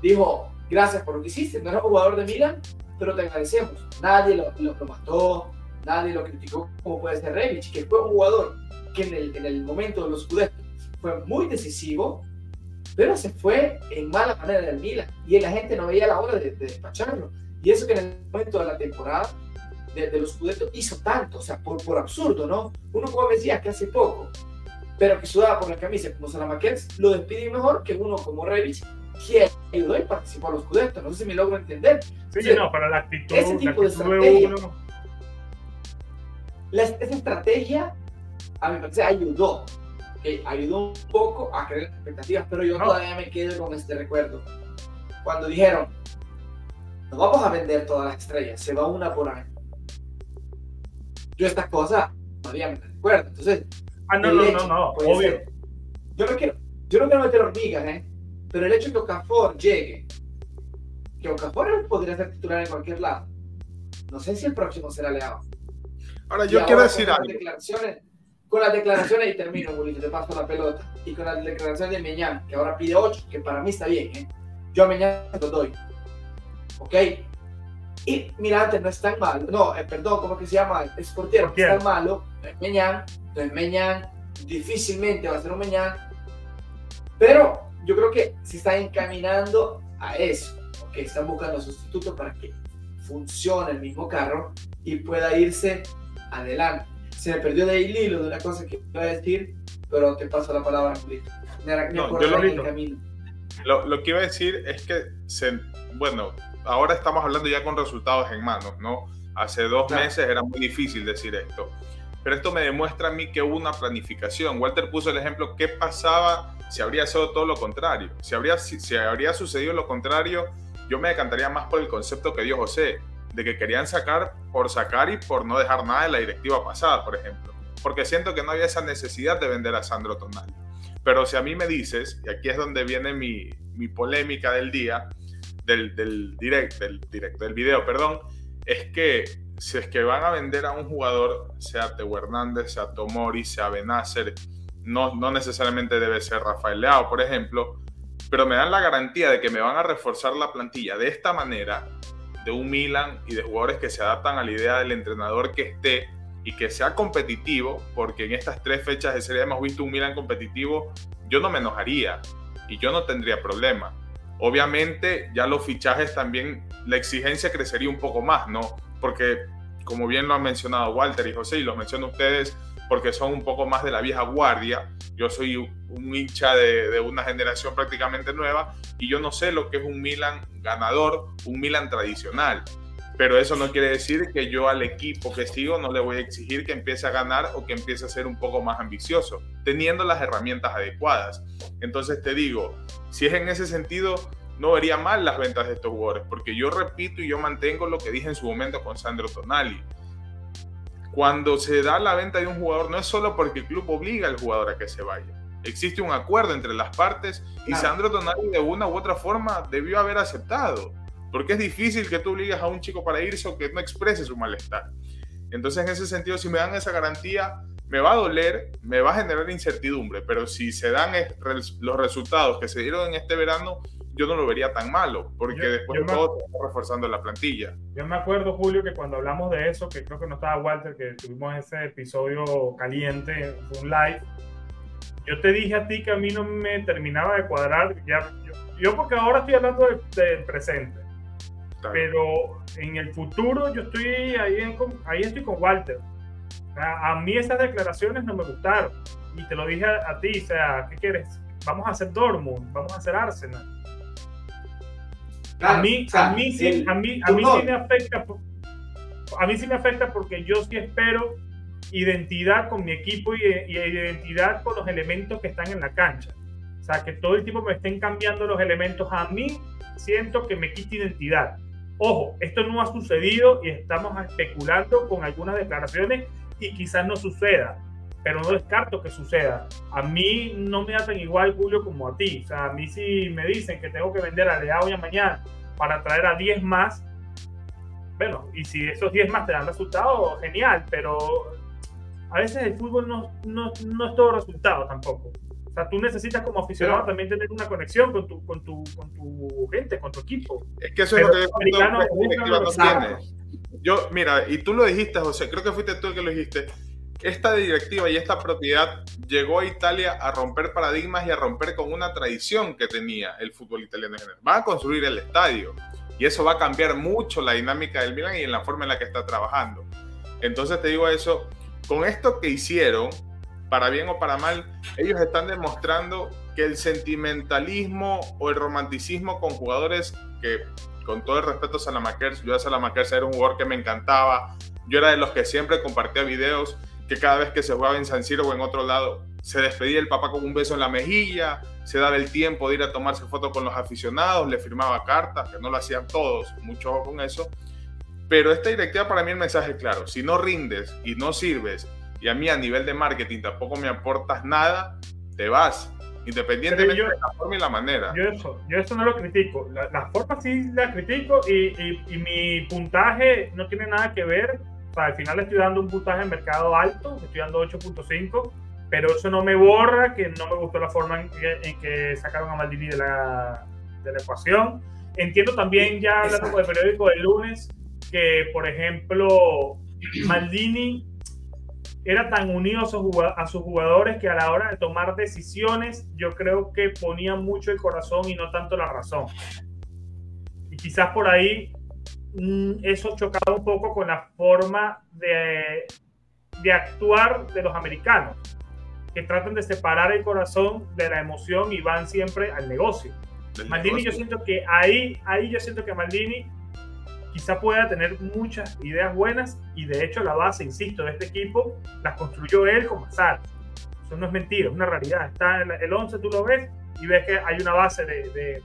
Dijo, gracias por lo que hiciste, no eres jugador de Milan, pero te agradecemos. Nadie lo, lo, mató, nadie lo criticó como puede ser Rebic, que fue un jugador que en el, en el momento de los Scudetto fue muy decisivo, pero se fue en mala manera del Milan y la gente no veía la hora de, despacharlo. Y eso que en el momento de la temporada de, los Scudetto hizo tanto, o sea, por, por absurdo, ¿no? Uno como decía que hace poco, pero que sudaba por la camisa como Salamakers, lo despide mejor que uno como Rebic, que ayudó y participó a los Scudetto. No sé si me logro entender. Sí, no, para la actitud, ese tipo de estrategia. esa estrategia, a mi parecer, ayudó. ayudó un poco a crear expectativas, pero yo todavía me quedo con este recuerdo. Cuando dijeron, no vamos a vender todas las estrellas, se va una por año. Yo estas cosas todavía me recuerdo. Entonces, ah, no, no, no, no, obvio. yo no quiero, yo no quiero meter hormigas, ¿eh? Pero el hecho de que Okafor llegue, que Okafor podría ser titular en cualquier lado, no sé si el próximo será Leao. Ahora, yo quiero decir algo. con las declaraciones, y termino, Julito, te paso la pelota, y con las declaraciones de Meñán, que ahora pide 8, que para mí está bien, ¿eh? yo a Meñán lo doy. ¿Ok? Y Mirante no es tan malo, no, eh, perdón, ¿cómo que se llama? Es portero, no es tan malo, es Meñán, entonces Meñán difícilmente va a ser un Meñán, pero yo creo que se está encaminando a eso, que están buscando sustitutos para que funcione el mismo carro y pueda irse adelante. se me perdió de ahí el hilo de una cosa que iba a decir, pero te paso la palabra, Julito. Me, No, yo lo- en el camino. Lo, lo que iba a decir es que, se- bueno, ahora estamos hablando ya con resultados en manos, ¿no? Hace dos Claro. meses era muy difícil decir esto. Pero esto me demuestra a mí que hubo una planificación. Walter puso el ejemplo, ¿qué pasaba si habría sido todo lo contrario? Si habría, si, si habría sucedido lo contrario, yo me decantaría más por el concepto que dio José, de que querían sacar por sacar y por no dejar nada de la directiva pasada, por ejemplo. Porque siento que no había esa necesidad de vender a Sandro Tonali. Pero si a mí me dices, y aquí es donde viene mi, mi polémica del día, del, del direct, del direct, del video, perdón, es que si es que van a vender a un jugador, sea Teo Hernández, sea Tomori, sea Benacer, no, no necesariamente debe ser Rafael Leao, por ejemplo, pero me dan la garantía de que me van a reforzar la plantilla de esta manera, de un Milan y de jugadores que se adaptan a la idea del entrenador que esté y que sea competitivo, porque en estas tres fechas de serie hemos visto un Milan competitivo, yo no me enojaría y yo no tendría problema. Obviamente ya los fichajes también, la exigencia crecería un poco más, ¿no? Porque como bien lo han mencionado Walter y José, y lo menciono ustedes, porque son un poco más de la vieja guardia. Yo soy un hincha de, de, una generación prácticamente nueva y yo no sé lo que es un Milan ganador, un Milan tradicional. Pero eso no quiere decir que yo al equipo que sigo no le voy a exigir que empiece a ganar o que empiece a ser un poco más ambicioso, teniendo las herramientas adecuadas. Entonces te digo, si es en ese sentido, no vería mal las ventas de estos jugadores, porque yo repito y yo mantengo lo que dije en su momento con Sandro Tonali. Cuando se da la venta de un jugador, no es solo porque el club obliga al jugador a que se vaya. Existe un acuerdo entre las partes y Claro. Sandro Tonali de una u otra forma debió haber aceptado. Porque es difícil que tú obligues a un chico para irse o que no exprese su malestar. Entonces, en ese sentido, si me dan esa garantía, me va a doler, me va a generar incertidumbre, pero si se dan los resultados que se dieron en este verano, yo no lo vería tan malo, porque Yo- después yo de todo está reforzando la plantilla. Yo me acuerdo, Julio, que cuando hablamos de eso, que creo que no estaba Walter, que tuvimos ese episodio caliente, fue un live, yo te dije a ti que a mí no me terminaba de cuadrar, ya, yo, yo porque ahora estoy hablando del, del presente, Claro. pero en el futuro yo estoy ahí, en- ahí estoy con Walter. A, a mí esas declaraciones no me gustaron. Y te lo dije a, a ti, o sea, ¿qué quieres? Vamos a hacer Dortmund, vamos a hacer Arsenal. Claro, a mí, o sea, a mí sí, el- a mí, a mí sí me afecta. A mí sí me afecta porque yo sí espero identidad con mi equipo y, y identidad con los elementos que están en la cancha. O sea, que todo el tiempo me estén cambiando los elementos. A mí siento que me quita identidad. Ojo, esto no ha sucedido y estamos especulando con algunas declaraciones y quizás no suceda, pero no descarto que suceda. A mí no me da tan igual, Julio, como a ti. O sea, a mí si me dicen que tengo que vender a Leao ya mañana para traer a 10 más, bueno, y si esos 10 más te dan resultado, genial, pero a veces el fútbol no, no, no es todo resultado tampoco. O sea, tú necesitas como aficionado Pero- también tener una conexión con tu, con, tu, con tu gente, con tu equipo. Es que eso Pero es lo que no tiene. Yo, mira, y tú lo dijiste, José, creo que fuiste tú el que lo dijiste. Esta directiva y esta propiedad llegó a Italia a romper paradigmas y a romper con una tradición que tenía el fútbol italiano en general. Van a construir el estadio y eso va a cambiar mucho la dinámica del Milan y en la forma en la que está trabajando. Entonces te digo eso, con esto que hicieron, para bien o para mal, ellos están demostrando que el sentimentalismo o el romanticismo con jugadores que, con todo el respeto a Salamakers, yo a Salamakers era un jugador que me encantaba, yo era de los que siempre compartía videos que cada vez que se jugaba en San Siro o en otro lado, se despedía el papá con un beso en la mejilla, se daba el tiempo de ir a tomarse fotos con los aficionados, le firmaba cartas, que no lo hacían todos, mucho ojo con eso. Pero esta directiva para mí el mensaje es claro, si no rindes y no sirves, y a mí a nivel de marketing tampoco me aportas nada, te vas, independientemente yo- de la forma y la manera. Yo eso, yo eso no lo critico. La, la forma sí la critico y, y- y mi puntaje no tiene nada que ver. Sea, al final le estoy dando un puntaje en mercado alto, estoy dando 8.5, pero eso no me borra que no me gustó la forma en que, en que sacaron a Maldini de la, de la ecuación. Entiendo también, ya hablando con el periódico del lunes, que por ejemplo Maldini era tan unido a sus, jugadores que a la hora de tomar decisiones yo creo que ponía mucho el corazón y no tanto la razón. Y quizás por ahí eso chocaba un poco con la forma de de actuar de los americanos, que tratan de separar el corazón de la emoción y van siempre al negocio. Maldini, yo siento que ahí, ahí yo siento que Maldini quizá pueda tener muchas ideas buenas y de hecho la base, insisto, de este equipo las construyó él con Mazar. Eso no es mentira, es una realidad. Está el 11, tú lo ves y ves que hay una base de, de,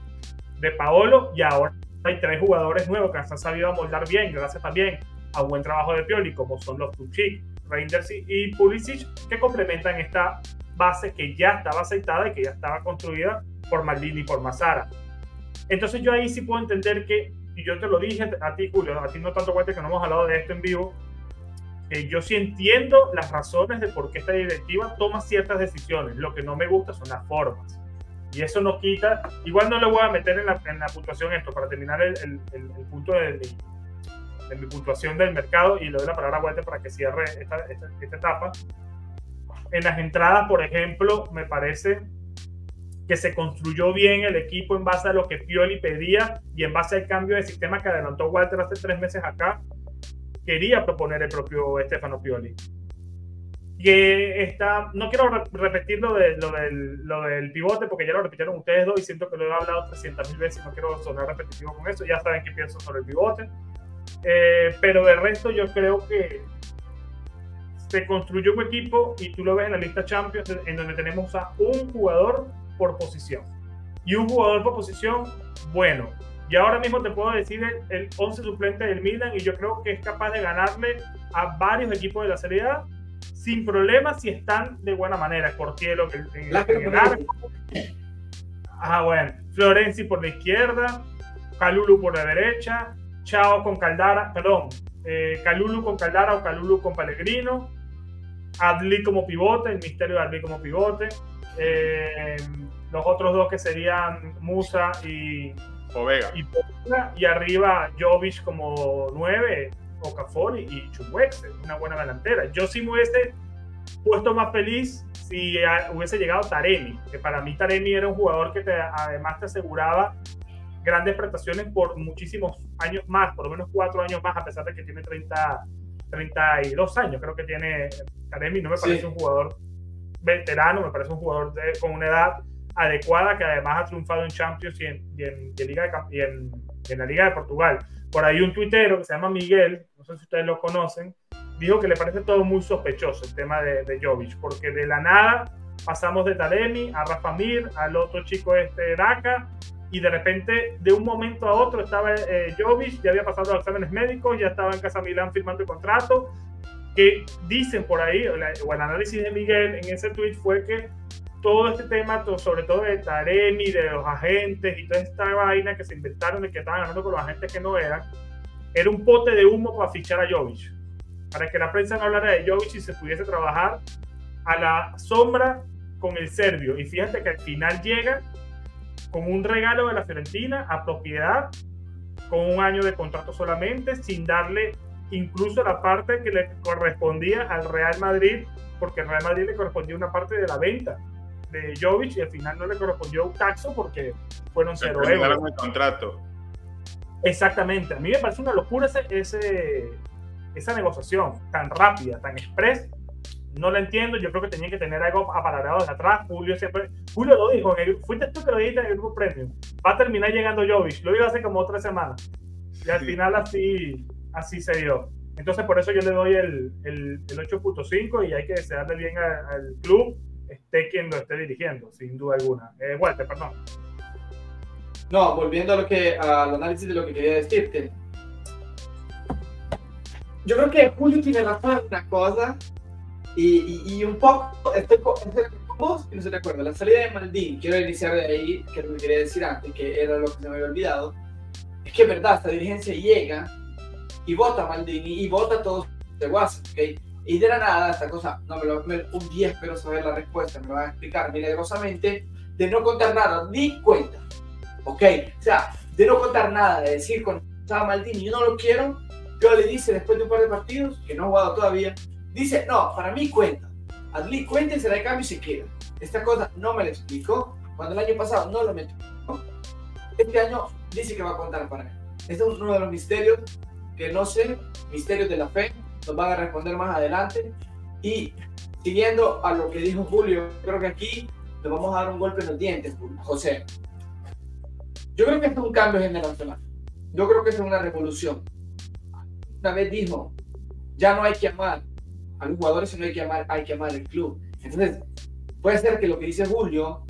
de Paolo y ahora hay tres jugadores nuevos que han sabido amoldar bien, gracias también a buen trabajo de Pioli, como son los Tuchik, Reinders y Pulisic, que complementan esta base que ya estaba aceitada y que ya estaba construida por Maldini y por Mazara. Entonces yo ahí sí puedo entender que, y yo te lo dije a ti, Julio, a ti no tanto cuenta que no hemos hablado de esto en vivo, que yo sí entiendo las razones de por qué esta directiva toma ciertas decisiones. Lo que no me gusta son las formas. Y eso no quita, igual no le voy a meter en la, en la puntuación esto para terminar el, el, el, punto de, de, mi puntuación del mercado y le doy la palabra a Walter para que cierre esta, esta, esta etapa. En las entradas, por ejemplo, me parece que se construyó bien el equipo en base a lo que Pioli pedía y en base al cambio de sistema que adelantó Walter hace tres meses acá, quería proponer el propio Stefano Pioli que está, no quiero repetir lo, de, lo, del, lo, del, pivote porque ya lo repitieron ustedes dos y siento que lo he hablado 300 mil veces, no quiero sonar repetitivo con eso, ya saben qué pienso sobre el pivote, eh, pero de resto yo creo que se construyó un equipo y tú lo ves en la lista Champions en donde tenemos a un jugador por posición y un jugador por posición bueno. Y ahora mismo te puedo decir el, el 11 suplente del Milan y yo creo que es capaz de ganarle a varios equipos de la Serie A sin problemas si están de buena manera. Portielo en, en, en el arco. Ah, bueno. Florenzi por la izquierda, Calulu por la derecha, Chao con Caldara, perdón, eh, Calulu con Caldara o Calulu con Pellegrino, Adli como pivote, el misterio de Adli como pivote, eh, los otros dos que serían Musa y Ovega. Y, y arriba Jovic como nueve, Okafor y Chukwueze, una buena delantera. Yo sí me hubiese puesto más feliz si hubiese llegado Taremi, que para mí Taremi era un jugador que te, además te aseguraba grandes prestaciones por muchísimos años más, por lo menos cuatro años más, a pesar de que tiene 30, 32 años, creo que tiene Taremi, no me parece sí. un jugador veterano, me parece un jugador de, con una edad adecuada que además ha triunfado en Champions y en, y en, y en Liga de, y en, la Liga de Portugal. Por ahí un tuitero que se llama Miguel, sé si ustedes lo conocen, dijo que le parece todo muy sospechoso el tema de, de Jovic, porque de la nada pasamos de Taremi a Rafa Mir, al otro chico este Daka, y de repente, de un momento a otro, estaba eh, Jovic, ya había pasado los exámenes médicos, ya estaba en Casa Milán firmando el contrato, que dicen por ahí, o, la, o el análisis de Miguel en ese tweet fue que todo este tema, sobre todo de Taremi, de los agentes y toda esta vaina que se inventaron de que estaban ganando con los agentes que no eran, era un pote de humo para fichar a Jovic. Para que la prensa no hablara de Jovic y se pudiese trabajar a la sombra con el serbio. Y fíjate que al final llega con un regalo de la Fiorentina a propiedad, con un año de contrato solamente, sin darle incluso la parte que le correspondía al Real Madrid, porque al Real Madrid le correspondía una parte de la venta de Jovic y al final no le correspondió un taxo porque fueron cero euros. el contrato. Exactamente. A mí me parece una locura ese, ese, esa negociación tan rápida, tan express. No la entiendo. Yo creo que tenía que tener algo apalabrado de atrás. Julio siempre. Julio lo dijo. En el, fuiste tú que lo dijiste en el grupo premium. Va a terminar llegando Jovic. Lo iba hace como tres semanas. Y al sí. final así, así se dio. Entonces, por eso yo le doy el, el, el 8.5 y hay que desearle bien al, al club esté quien lo esté dirigiendo, sin duda alguna. Eh, Walter, perdón. No, volviendo a lo que, al análisis de lo que quería decirte. Yo creo que Julio tiene razón en una cosa y, y, y un poco, estoy estoy con vos y no estoy de acuerdo. La salida de Maldini, quiero iniciar de ahí, que lo que quería decir antes, que era lo que se me había olvidado, es que es verdad, esta dirigencia llega y vota a Maldini y vota a todos de WhatsApp, ¿ok? Y de la nada, esta cosa, no me lo, me, un día espero saber la respuesta, me lo van a explicar milagrosamente, de no contar nada, ni cuenta. ¿Ok? O sea, de no contar nada, de decir con Maldini, yo no lo quiero, yo le dice después de un par de partidos, que no ha jugado todavía, dice, no, para mí cuenta. Adli cuenta y se da cambio se queda. Esta cosa no me la explicó. Cuando el año pasado no lo metió, este año dice que va a contar para él. Este es uno de los misterios que no sé, misterios de la fe, nos van a responder más adelante. Y siguiendo a lo que dijo Julio, creo que aquí le vamos a dar un golpe en los dientes, José. Yo creo que es un cambio generacional. Yo creo que es una revolución. Una vez dijo, ya no hay que amar a los jugadores, sino hay que amar, hay que amar el club. Entonces, puede ser que lo que dice Julio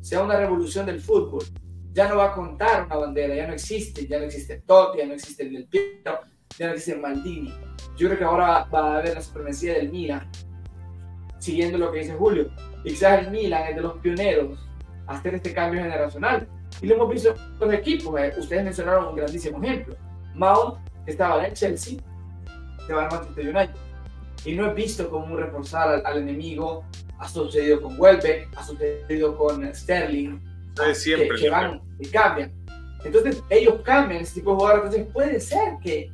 sea una revolución del fútbol. Ya no va a contar una bandera, ya no existe, ya no existe Totti, ya no existe el del Piero, ya no existe el Maldini. Yo creo que ahora va a haber la supremacía del Milan, siguiendo lo que dice Julio. Y quizás el Milan es de los pioneros a hacer este cambio generacional. Y lo hemos visto en los equipos. Eh, ustedes mencionaron un grandísimo ejemplo. Mount, que estaba en Chelsea, se va al Manchester United. Y no he visto como un reforzar al, enemigo. Ha sucedido con Welbeck, ha sucedido con Sterling. siempre, que, van y cambian. Entonces, ellos cambian ese tipo de jugadores. Entonces, puede ser que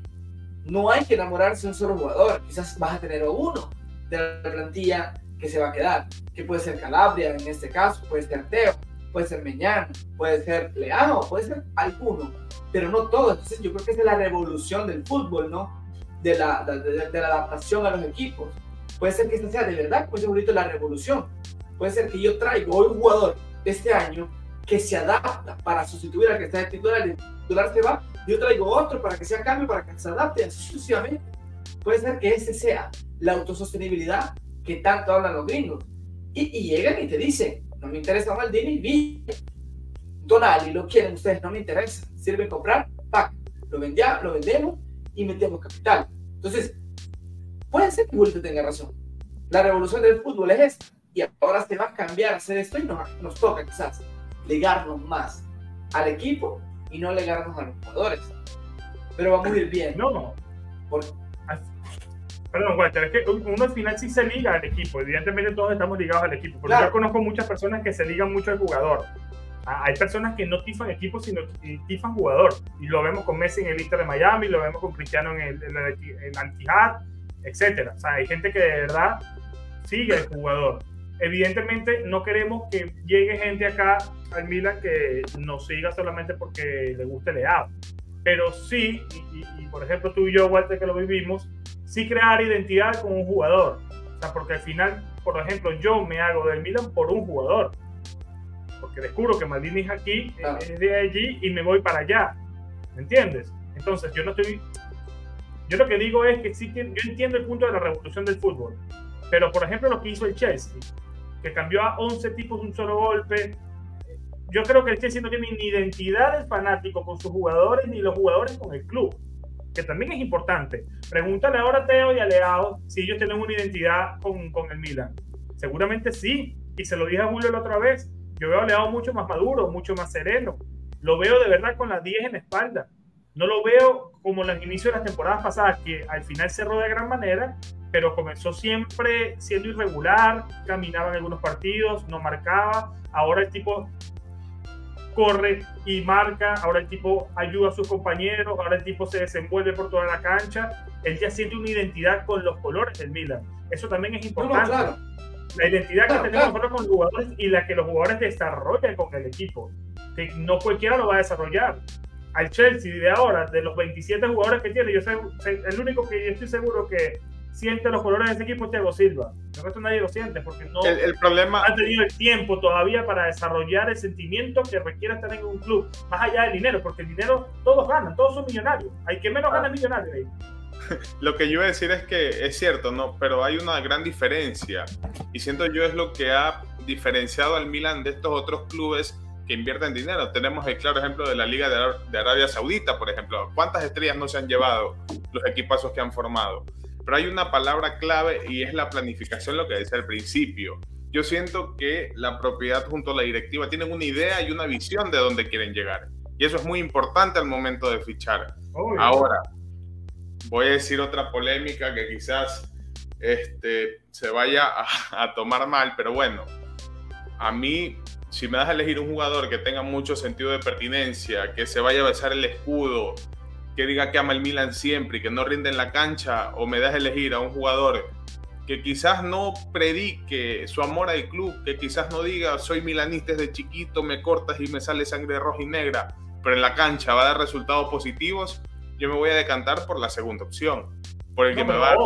no hay que enamorarse de un solo jugador. Quizás vas a tener uno de la plantilla que se va a quedar. Que puede ser Calabria en este caso, puede ser Teo, puede ser Meñán, puede ser Leao, puede ser alguno, pero no todo. Entonces yo creo que es la revolución del fútbol, ¿no? De la, de, la adaptación a los equipos. Puede ser que esta sea de verdad, como dice bonito, la revolución. Puede ser que yo traigo hoy un jugador este año que se adapta para sustituir al que está de titular, el titular se va, yo traigo otro para que sea cambio, para que se adapte, así sucesivamente. Puede ser que ese sea la autosostenibilidad que tanto hablan los gringos. Y llegan y te dicen, no me interesa Maldini, vi. Tonali, lo quieren ustedes, no me interesa. Sirve comprar, pack. Lo, vendía, lo vendemos y metemos capital. Entonces, puede ser que Julio tenga razón. La revolución del fútbol es esta. Y ahora se va a cambiar a hacer esto y nos, nos toca quizás legarnos más al equipo y no legarnos a los jugadores. Pero vamos a ir bien. No, no. Perdón, Walter, es que uno al final sí se liga al equipo. Evidentemente todos estamos ligados al equipo. Porque yo conozco muchas personas que se ligan mucho al jugador. Hay personas que no tifan equipo, sino tifan jugador. Y lo vemos con Messi en el Inter de Miami, lo vemos con Cristiano en el, en el, Antijad, etc. O sea, hay gente que de verdad sigue al jugador. Evidentemente no queremos que llegue gente acá al Milan que nos siga solamente porque le guste Leao. Pero sí, y, por ejemplo tú y yo, Walter, que lo vivimos, sí crear identidad con un jugador. O sea, porque al final, por ejemplo, yo me hago del Milan por un jugador. Porque descubro que Maldini es aquí, es de allí y me voy para allá. ¿Me entiendes? Entonces, yo no estoy. Yo lo que digo es que sí, yo entiendo el punto de la revolución del fútbol. Pero, por ejemplo, lo que hizo el Chelsea, que cambió a 11 tipos de un solo golpe. Yo creo que el Chelsea no tiene ni identidad del fanático con sus jugadores, ni los jugadores con el club que también es importante. Pregúntale ahora a Teo y a Leao si ellos tienen una identidad con, con el Milan. Seguramente sí. Y se lo dije a Julio la otra vez. Yo veo a Leao mucho más maduro, mucho más sereno. Lo veo de verdad con las 10 en la espalda. No lo veo como en los inicios de las temporadas pasadas, que al final cerró de gran manera, pero comenzó siempre siendo irregular, caminaba en algunos partidos, no marcaba. Ahora el tipo corre y marca, ahora el tipo ayuda a sus compañeros, ahora el tipo se desenvuelve por toda la cancha, él ya siente una identidad con los colores del Milan. Eso también es importante. La identidad que tenemos nosotros con los jugadores y la que los jugadores desarrollan con el equipo, que no cualquiera lo va a desarrollar. Al Chelsea de ahora, de los 27 jugadores que tiene, yo soy el único que yo estoy seguro que siente los colores de ese equipo Thiago Silva. El resto nadie lo siente porque no el, problema... ha tenido el tiempo todavía para desarrollar el sentimiento que requiere estar en un club, más allá del dinero, porque el dinero todos ganan, todos son millonarios. Hay que menos gana millonarios ahí. Lo que yo iba a decir es que es cierto, ¿no? Pero hay una gran diferencia y siento yo es lo que ha diferenciado al Milan de estos otros clubes que invierten dinero. Tenemos el claro ejemplo de la Liga de Arabia Saudita, por ejemplo. ¿Cuántas estrellas no se han llevado los equipazos que han formado? Pero hay una palabra clave y es la planificación, lo que decía al principio. Yo siento que la propiedad junto a la directiva tienen una idea y una visión de dónde quieren llegar. Y eso es muy importante al momento de fichar. Ahora, voy a decir otra polémica que quizás este, se vaya a, a tomar mal, pero bueno, a mí si me das a elegir un jugador que tenga mucho sentido de pertinencia, que se vaya a besar el escudo, que diga que ama el Milan siempre y que no rinde en la cancha, o me das elegir a un jugador que quizás no predique su amor al club, que quizás no diga soy milanista desde chiquito, me cortas y me sale sangre roja y negra, pero en la cancha va a dar resultados positivos, yo me voy a decantar por la segunda opción, por el que me va a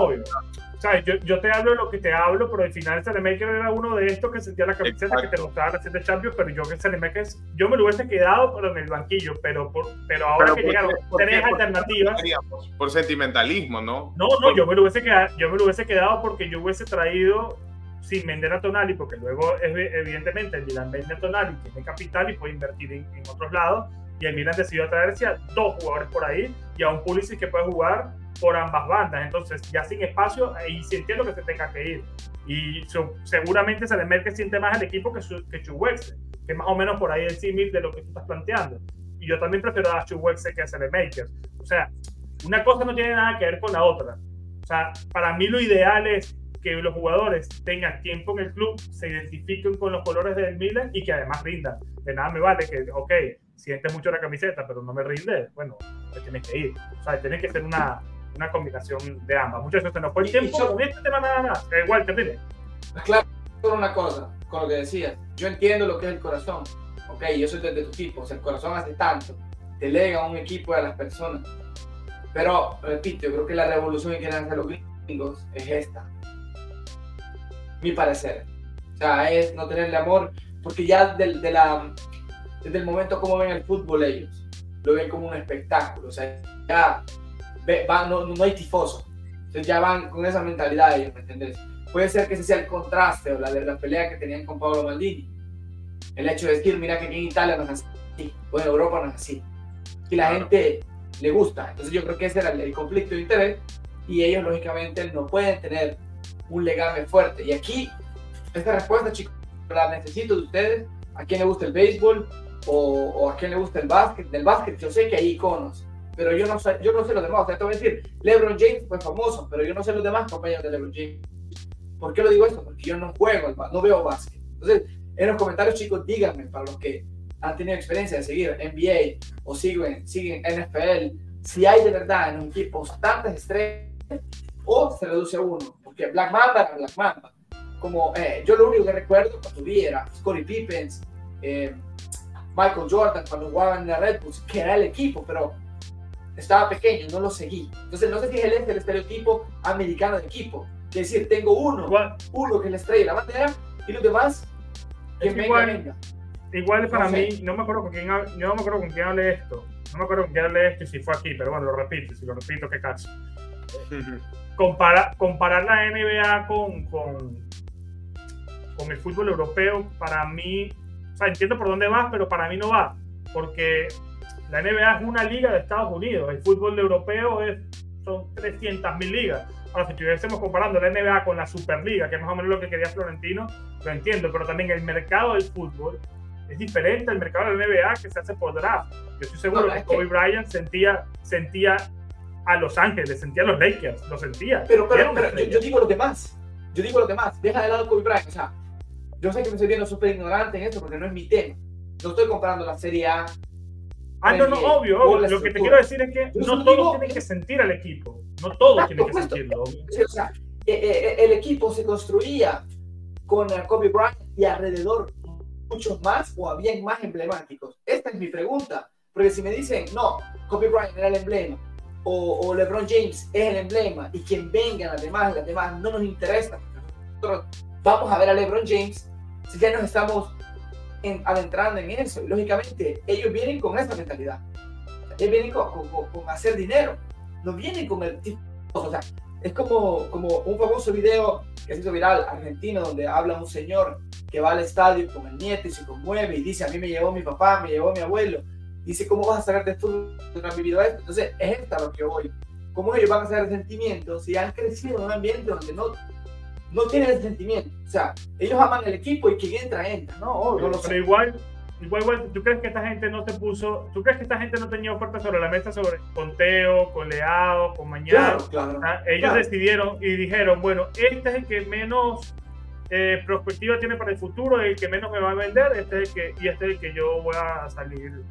¿sabes? Yo, yo, te hablo de lo que te hablo, pero al final Salemaker era uno de estos que sentía la camiseta que te gustaba la de Champions, pero yo que Salemaker, yo me lo hubiese quedado pero en el banquillo, pero, por, pero ahora que llegaron tres alternativas. Por sentimentalismo, ¿no? No, no, yo me lo hubiese quedado, yo me lo hubiese quedado porque yo hubiese traído sin vender a Tonali, porque luego evidentemente el Milan vende a Tonali, tiene capital y puede invertir en, en otros lados, y el Milan decidió traerse a dos jugadores por ahí y a un Pulisic que puede jugar por ambas bandas. Entonces, ya sin espacio, y sí entiendo que se tenga que ir. Y seguramente se que siente más al equipo que, que Chuwexe, que es más o menos por ahí el símil de lo que tú estás planteando. Y yo también prefiero a Chuwexe que a Makers. O sea, una cosa no tiene nada que ver con la otra. O sea, para mí lo ideal es que los jugadores tengan tiempo en el club, se identifiquen con los colores del Milan y que además rindan. De nada me vale que, ok, sientes mucho la camiseta, pero no me rinde, bueno, tienes que ir. O sea, tiene que ser una, una combinación de ambas. Muchas veces no fue el tiempo, con este tema nada más. igual, te pide. Claro, una cosa, con lo que decías. Yo entiendo lo que es el corazón. Ok, yo soy de, tu equipo. O sea, el corazón hace tanto. Delega un equipo a las personas. Pero, repito, yo creo que la revolución que quieren hacer los gringos es esta. Mi parecer. O sea, es no tenerle amor. Porque ya de la, desde el momento como ven el fútbol ellos, lo ven como un espectáculo. O sea, ya no, no, hay tifoso. Entonces ya van con esa mentalidad ellos, ¿me entendés? Puede ser que ese sea el contraste o la la pelea que tenían con Pablo Maldini. El hecho de decir, mira que aquí en Italia no es así, o en Europa no es así. Y la gente le gusta. Entonces yo creo que ese era el, conflicto de interés y ellos lógicamente no pueden tener un legame fuerte. Y aquí, esta respuesta, chicos, la necesito de ustedes. ¿A quién le gusta el béisbol? O, o, a quién le gusta el básquet? Del básquet, yo sé que hay iconos pero yo no sé, yo no sé los demás. O sea, te voy a decir, LeBron James fue famoso, pero yo no sé los demás compañeros de LeBron James. ¿Por qué lo digo esto? Porque yo no juego, no veo básquet. Entonces, en los comentarios, chicos, díganme, para los que han tenido experiencia de seguir NBA o siguen, siguen NFL, si hay de verdad en un equipo tantas estrellas o se reduce a uno. Porque Black Mamba era Black Mamba. Como eh, yo lo único que recuerdo cuando vi era Scottie Pippens, eh, Michael Jordan cuando jugaban en la Red Bulls, que era el equipo, pero estaba pequeño, no lo seguí. Entonces, no sé si es el, el estereotipo americano de equipo. Es decir, tengo uno, uno que le estrella la bandera y los demás, que venga, igual, venga. Igual para mí, no me acuerdo con quién, no me acuerdo con quién hablé esto. No me acuerdo con quién hablé esto y si fue aquí, pero bueno, lo repito, si lo repito, qué caso. Compara, comparar la NBA con, con, con el fútbol europeo, para mí, o sea, entiendo por dónde vas, pero para mí no va. Porque la NBA es una liga de Estados Unidos, el fútbol europeo es, son 300.000 ligas. Ahora, si estuviésemos comparando la NBA con la Superliga, que es más o menos lo que quería Florentino, lo entiendo, pero también el mercado del fútbol es diferente al mercado de la NBA que se hace por draft. Yo estoy seguro que Kobe Bryant sentía, sentía a Los Ángeles, sentía a los Lakers, lo sentía. Pero, pero, yo, digo lo que más, yo digo lo que más, deja de lado Kobe Bryant, o sea, yo sé que me estoy viendo súper ignorante en esto porque no es mi tema. No estoy comparando la Serie A Ah, no, no, obvio, obvio. Lo que te quiero decir es que no todos tienen que sentir al equipo. No todos tienen que sentirlo. o sea, eh, eh, el equipo se construía con Kobe Bryant y alrededor muchos más o habían más emblemáticos. Esta es mi pregunta. Porque si me dicen, no, Kobe Bryant era el emblema, o, LeBron James es el emblema, y quien venga, las demás, las demás no nos interesa. Nosotros vamos a ver a LeBron James si ya nos estamos adentrando en eso. lógicamente, ellos vienen con esa mentalidad. Ellos vienen con, con, hacer dinero. No vienen con el tipo. O sea, es como, como un famoso video que se hizo viral argentino donde habla un señor que va al estadio con el nieto y se conmueve y dice: A mí me llevó mi papá, me llevó mi abuelo. Dice: ¿Cómo vas a sacar de esto de no vivido esto? Entonces, es esta lo que voy. ¿Cómo ellos van a hacer sentimientos si han crecido en un ambiente donde no no tienen el sentimiento. O sea, ellos aman el equipo y quien entra, entra, ¿no? pero igual, igual, igual, ¿tú crees que esta gente no se puso, tú crees que esta gente no tenía ofertas sobre la mesa sobre Conteo, con Leao, con Mañana? Claro, ah, ellos decidieron y dijeron, bueno, este es el que menos eh, perspectiva tiene para el futuro, el que menos me va a vender, este es el que, y este es el que yo voy a salir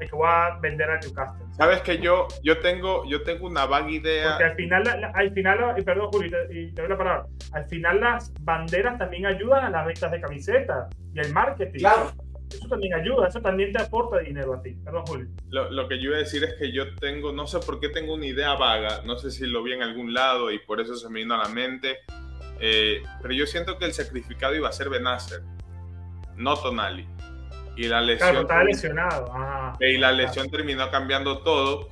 el que voy a vender a Newcastle. Sabes que yo, yo, tengo, yo tengo una vaga idea. Porque al final, al final y perdón, Juli, y te doy la palabra. Al final, las banderas también ayudan a las ventas de camisetas y el marketing. Claro. Eso también ayuda, eso también te aporta dinero a ti. Perdón, Julio. Lo, lo, que yo iba a decir es que yo tengo, no sé por qué tengo una idea vaga, no sé si lo vi en algún lado y por eso se me vino a la mente, eh, pero yo siento que el sacrificado iba a ser Benacer, no Tonali. Y la lesión. Claro, estaba lesionado. y la lesión terminó cambiando todo.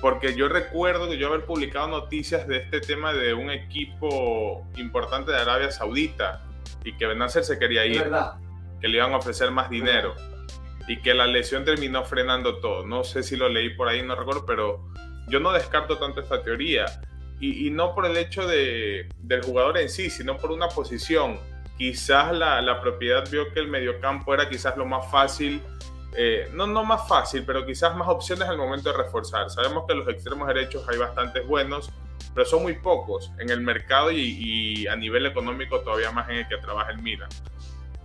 Porque yo recuerdo que yo haber publicado noticias de este tema de un equipo importante de Arabia Saudita y que Benacer se quería ir. Que le iban a ofrecer más dinero. Y que la lesión terminó frenando todo. No sé si lo leí por ahí, no recuerdo, pero yo no descarto tanto esta teoría. Y, no por el hecho de, del jugador en sí, sino por una posición quizás la, la, propiedad vio que el mediocampo era quizás lo más fácil, eh, no, no más fácil, pero quizás más opciones al momento de reforzar. Sabemos que los extremos derechos hay bastantes buenos, pero son muy pocos en el mercado y, a nivel económico todavía más en el que trabaja el Milan.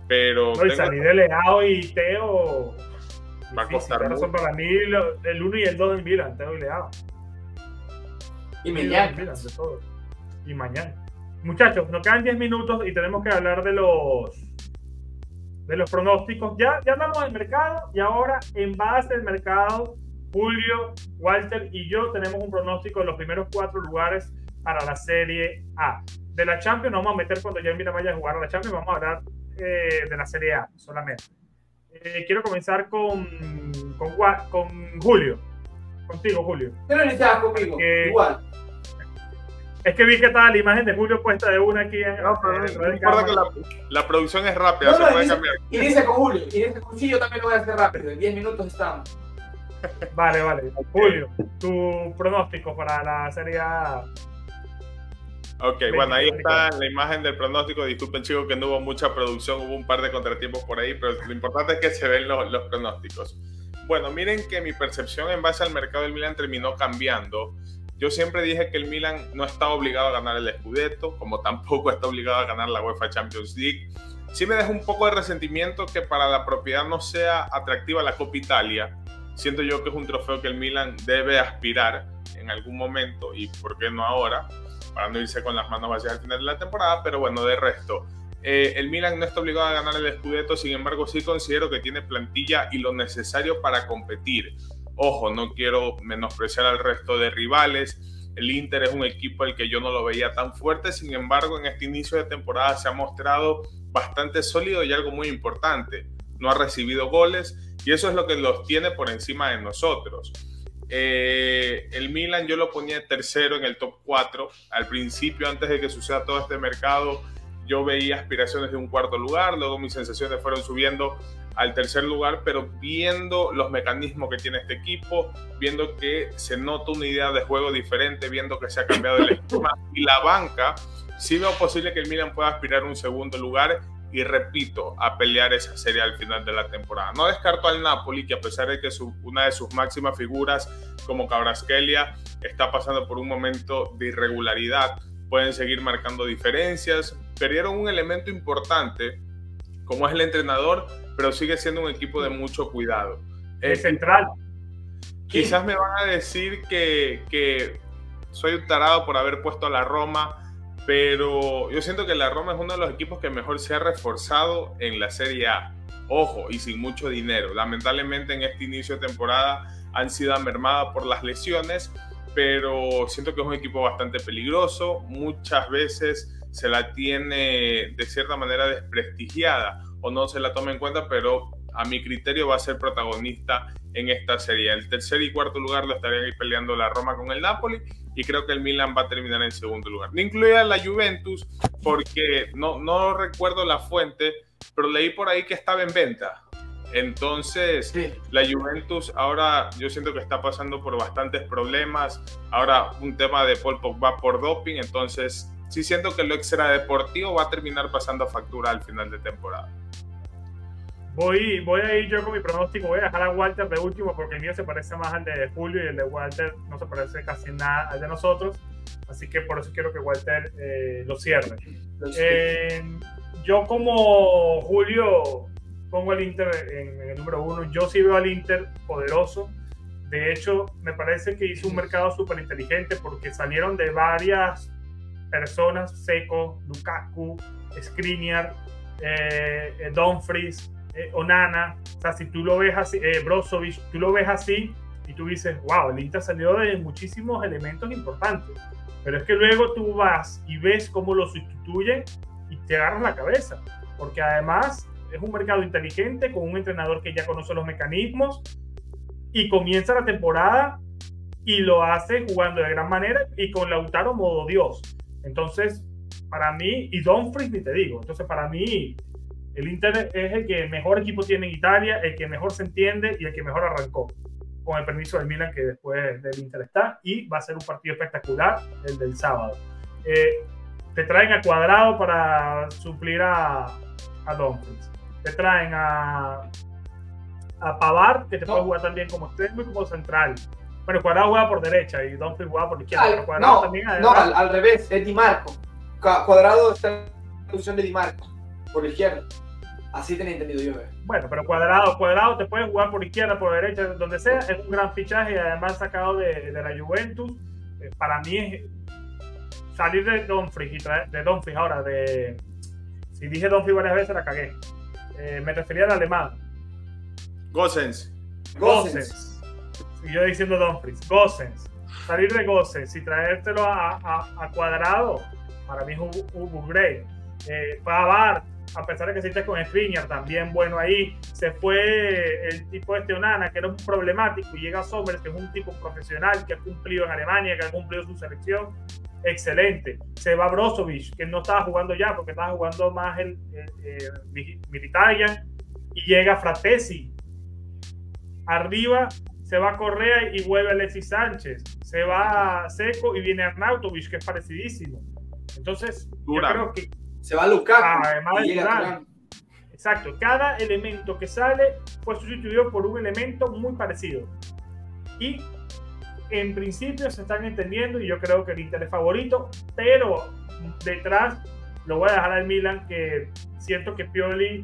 Pero no, y salir de Leao y Teo va a costar mucho. para mí el 1 y el 2 del Milan, Teo y Leao. Y mañana. Y mañana. Muchachos, nos quedan 10 minutos y tenemos que hablar de los de los pronósticos. Ya, ya andamos en el mercado y ahora en base al mercado, Julio, Walter y yo tenemos un pronóstico de los primeros cuatro lugares para la Serie A. De la Champions nos vamos a meter cuando Mira vaya a jugar a la Champions, vamos a hablar eh, de la Serie A solamente. Eh, quiero comenzar con, con, con Julio. Contigo, Julio. ¿Qué no conmigo? Igual. Es que vi que estaba la imagen de Julio puesta de una aquí. En, no, pero no, importa que la, la, producción es rápida, no, se puede cambiar. Y dice con Julio, y dice con sí, yo también lo voy a hacer rápido, en 10 minutos estamos. Vale, vale. Julio, tu pronóstico para la Serie A. Ok, bueno, ahí está la imagen del pronóstico. Disculpen, chicos, que no hubo mucha producción, hubo un par de contratiempos por ahí, pero lo importante es que se ven los, los pronósticos. Bueno, miren que mi percepción en base al mercado del Milan terminó cambiando. Yo siempre dije que el Milan no está obligado a ganar el Scudetto, como tampoco está obligado a ganar la UEFA Champions League. Sí me deja un poco de resentimiento que para la propiedad no sea atractiva la Copa Italia. Siento yo que es un trofeo que el Milan debe aspirar en algún momento y por qué no ahora, para no irse con las manos vacías al final de la temporada, pero bueno, de resto. Eh, el Milan no está obligado a ganar el Scudetto, sin embargo sí considero que tiene plantilla y lo necesario para competir. Ojo, no quiero menospreciar al resto de rivales. El Inter es un equipo al que yo no lo veía tan fuerte, sin embargo, en este inicio de temporada se ha mostrado bastante sólido y algo muy importante. No ha recibido goles y eso es lo que los tiene por encima de nosotros. Eh, el Milan yo lo ponía tercero en el top 4. Al principio, antes de que suceda todo este mercado, yo veía aspiraciones de un cuarto lugar, luego mis sensaciones fueron subiendo al tercer lugar, pero viendo los mecanismos que tiene este equipo, viendo que se nota una idea de juego diferente, viendo que se ha cambiado el esquema y la banca, sí veo posible que el Milan pueda aspirar a un segundo lugar y repito, a pelear esa serie al final de la temporada. No descarto al Napoli, que a pesar de que una de sus máximas figuras como Cabrasquelia está pasando por un momento de irregularidad, pueden seguir marcando diferencias. Perdieron un elemento importante, como es el entrenador, pero sigue siendo un equipo de mucho cuidado. Es central. Quizás me van a decir que, que soy un tarado por haber puesto a la Roma, pero yo siento que la Roma es uno de los equipos que mejor se ha reforzado en la Serie A. Ojo, y sin mucho dinero. Lamentablemente en este inicio de temporada han sido mermadas por las lesiones, pero siento que es un equipo bastante peligroso. Muchas veces se la tiene de cierta manera desprestigiada o no se la toma en cuenta, pero a mi criterio va a ser protagonista en esta serie. El tercer y cuarto lugar lo estarían peleando la Roma con el Napoli y creo que el Milan va a terminar en segundo lugar. No incluía la Juventus porque no, no recuerdo la fuente, pero leí por ahí que estaba en venta. Entonces, la Juventus ahora yo siento que está pasando por bastantes problemas. Ahora un tema de Paul Pogba por doping, entonces sí siento que lo extradeportivo va a terminar pasando factura al final de temporada. Voy, voy a ir yo con mi pronóstico. Voy a dejar a Walter de último porque el mío se parece más al de Julio y el de Walter no se parece casi nada al de nosotros. Así que por eso quiero que Walter eh, lo cierre. Eh, yo como Julio pongo al Inter en, en, el número uno. Yo sí veo al Inter poderoso. De hecho, me parece que hizo un mercado súper inteligente porque salieron de varias personas, Seco, Lukaku, Skriniar, eh, Dumfries, eh, Onana, o sea, si tú lo ves así, eh, Brozovic, tú lo ves así y tú dices, wow, el Inter salió de muchísimos elementos importantes. Pero es que luego tú vas y ves cómo lo sustituyen y te agarras la cabeza. Porque además es un mercado inteligente con un entrenador que ya conoce los mecanismos y comienza la temporada y lo hace jugando de gran manera y con Lautaro modo Dios. Entonces, para mí, y Dumfries ni te digo, entonces para mí el Inter es el que mejor equipo tiene en Italia, el que mejor se entiende y el que mejor arrancó. Con el permiso del Milan, que después del Inter está, y va a ser un partido espectacular el del sábado. Eh, te traen a Cuadrado para suplir a, a Dumfries. Te traen a, a Pavar, que te puede jugar también como extremo y como central. Bueno, Cuadrado juega por derecha y Dumfries juega por izquierda. Al, no, también, no al, revés, es Di Marco. Cuadrado está en la posición de Di Marco, por izquierda. Así tenía entendido yo. Eh. Bueno, pero cuadrado, cuadrado te puede jugar por izquierda, por derecha, donde sea. Es un gran fichaje y además sacado de, de la Juventus. Eh, para mí es salir de Dumfries y traer de Dumfries ahora de si dije Dumfries varias veces la cagué. Eh, me refería al alemán. Gossens. Gossens. Y yo diciendo Dumfries. Gossens. Salir de Gossens y traértelo a, cuadrado, para mí es un, un upgrade. Eh, a pesar de que se con Skriniar, también bueno ahí. Se fue el tipo este Onana, que era un problemático, y llega Sommer, que es un tipo profesional, que ha cumplido en Alemania, que ha cumplido su selección. Excelente. Se va Brozovic, que no estaba jugando ya, porque estaba jugando más el, Militaria. Y llega Fratesi. Arriba se va Correa y vuelve Alexis Sánchez. Se va Seco y viene Arnautovic, que es parecidísimo. Entonces, yo creo que se va a Lukaku. Exacto. Cada elemento que sale fue sustituido por un elemento muy parecido. Y en principio se están entendiendo y yo creo que el Inter es favorito, pero detrás lo voy a dejar al Milan que siento que Pioli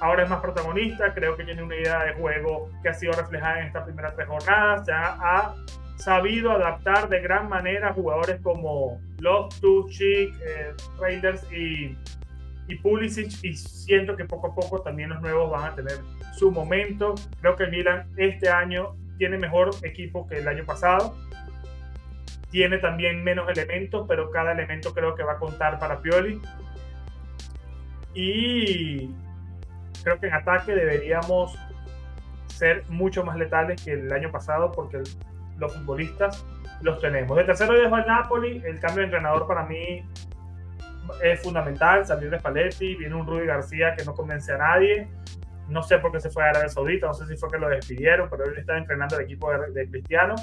ahora es más protagonista, creo que tiene una idea de juego que ha sido reflejada en estas primeras tres jornadas, ya ha sabido adaptar de gran manera jugadores como Loftus-Cheek, eh, Raiders y, y Pulisic y siento que poco a poco también los nuevos van a tener su momento. Creo que el Milan este año tiene mejor equipo que el año pasado. Tiene también menos elementos, pero cada elemento creo que va a contar para Pioli. Y creo que en ataque deberíamos ser mucho más letales que el año pasado porque los futbolistas los tenemos. De tercero dejo al Napoli, el cambio de entrenador para mí es fundamental, salir de Spalletti, viene un Rudy García que no convence a nadie, no sé por qué se fue a Arabia Saudita, no sé si fue que lo despidieron, pero él está entrenando el equipo de, Cristiano.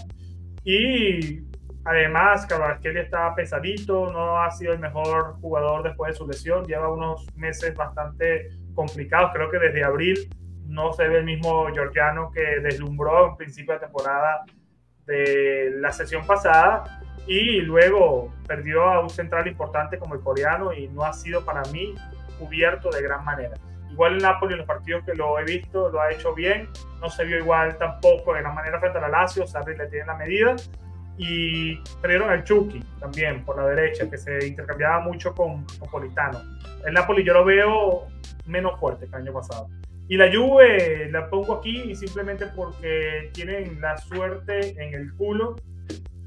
Y además, Kelly está pesadito, no ha sido el mejor jugador después de su lesión, lleva unos meses bastante complicados, creo que desde abril no se ve el mismo georgiano que deslumbró en principio de temporada de la sesión pasada y luego perdió a un central importante como el coreano y no ha sido para mí cubierto de gran manera. Igual el Napoli en los partidos que lo he visto lo ha hecho bien, no se vio igual tampoco de gran manera frente a la Lazio, Sarri le tiene la medida y perdieron al Chucky también por la derecha que se intercambiaba mucho con, con Politano. El Napoli yo lo veo menos fuerte que el año pasado. Y la Juve la pongo aquí simplemente porque tienen la suerte en el culo.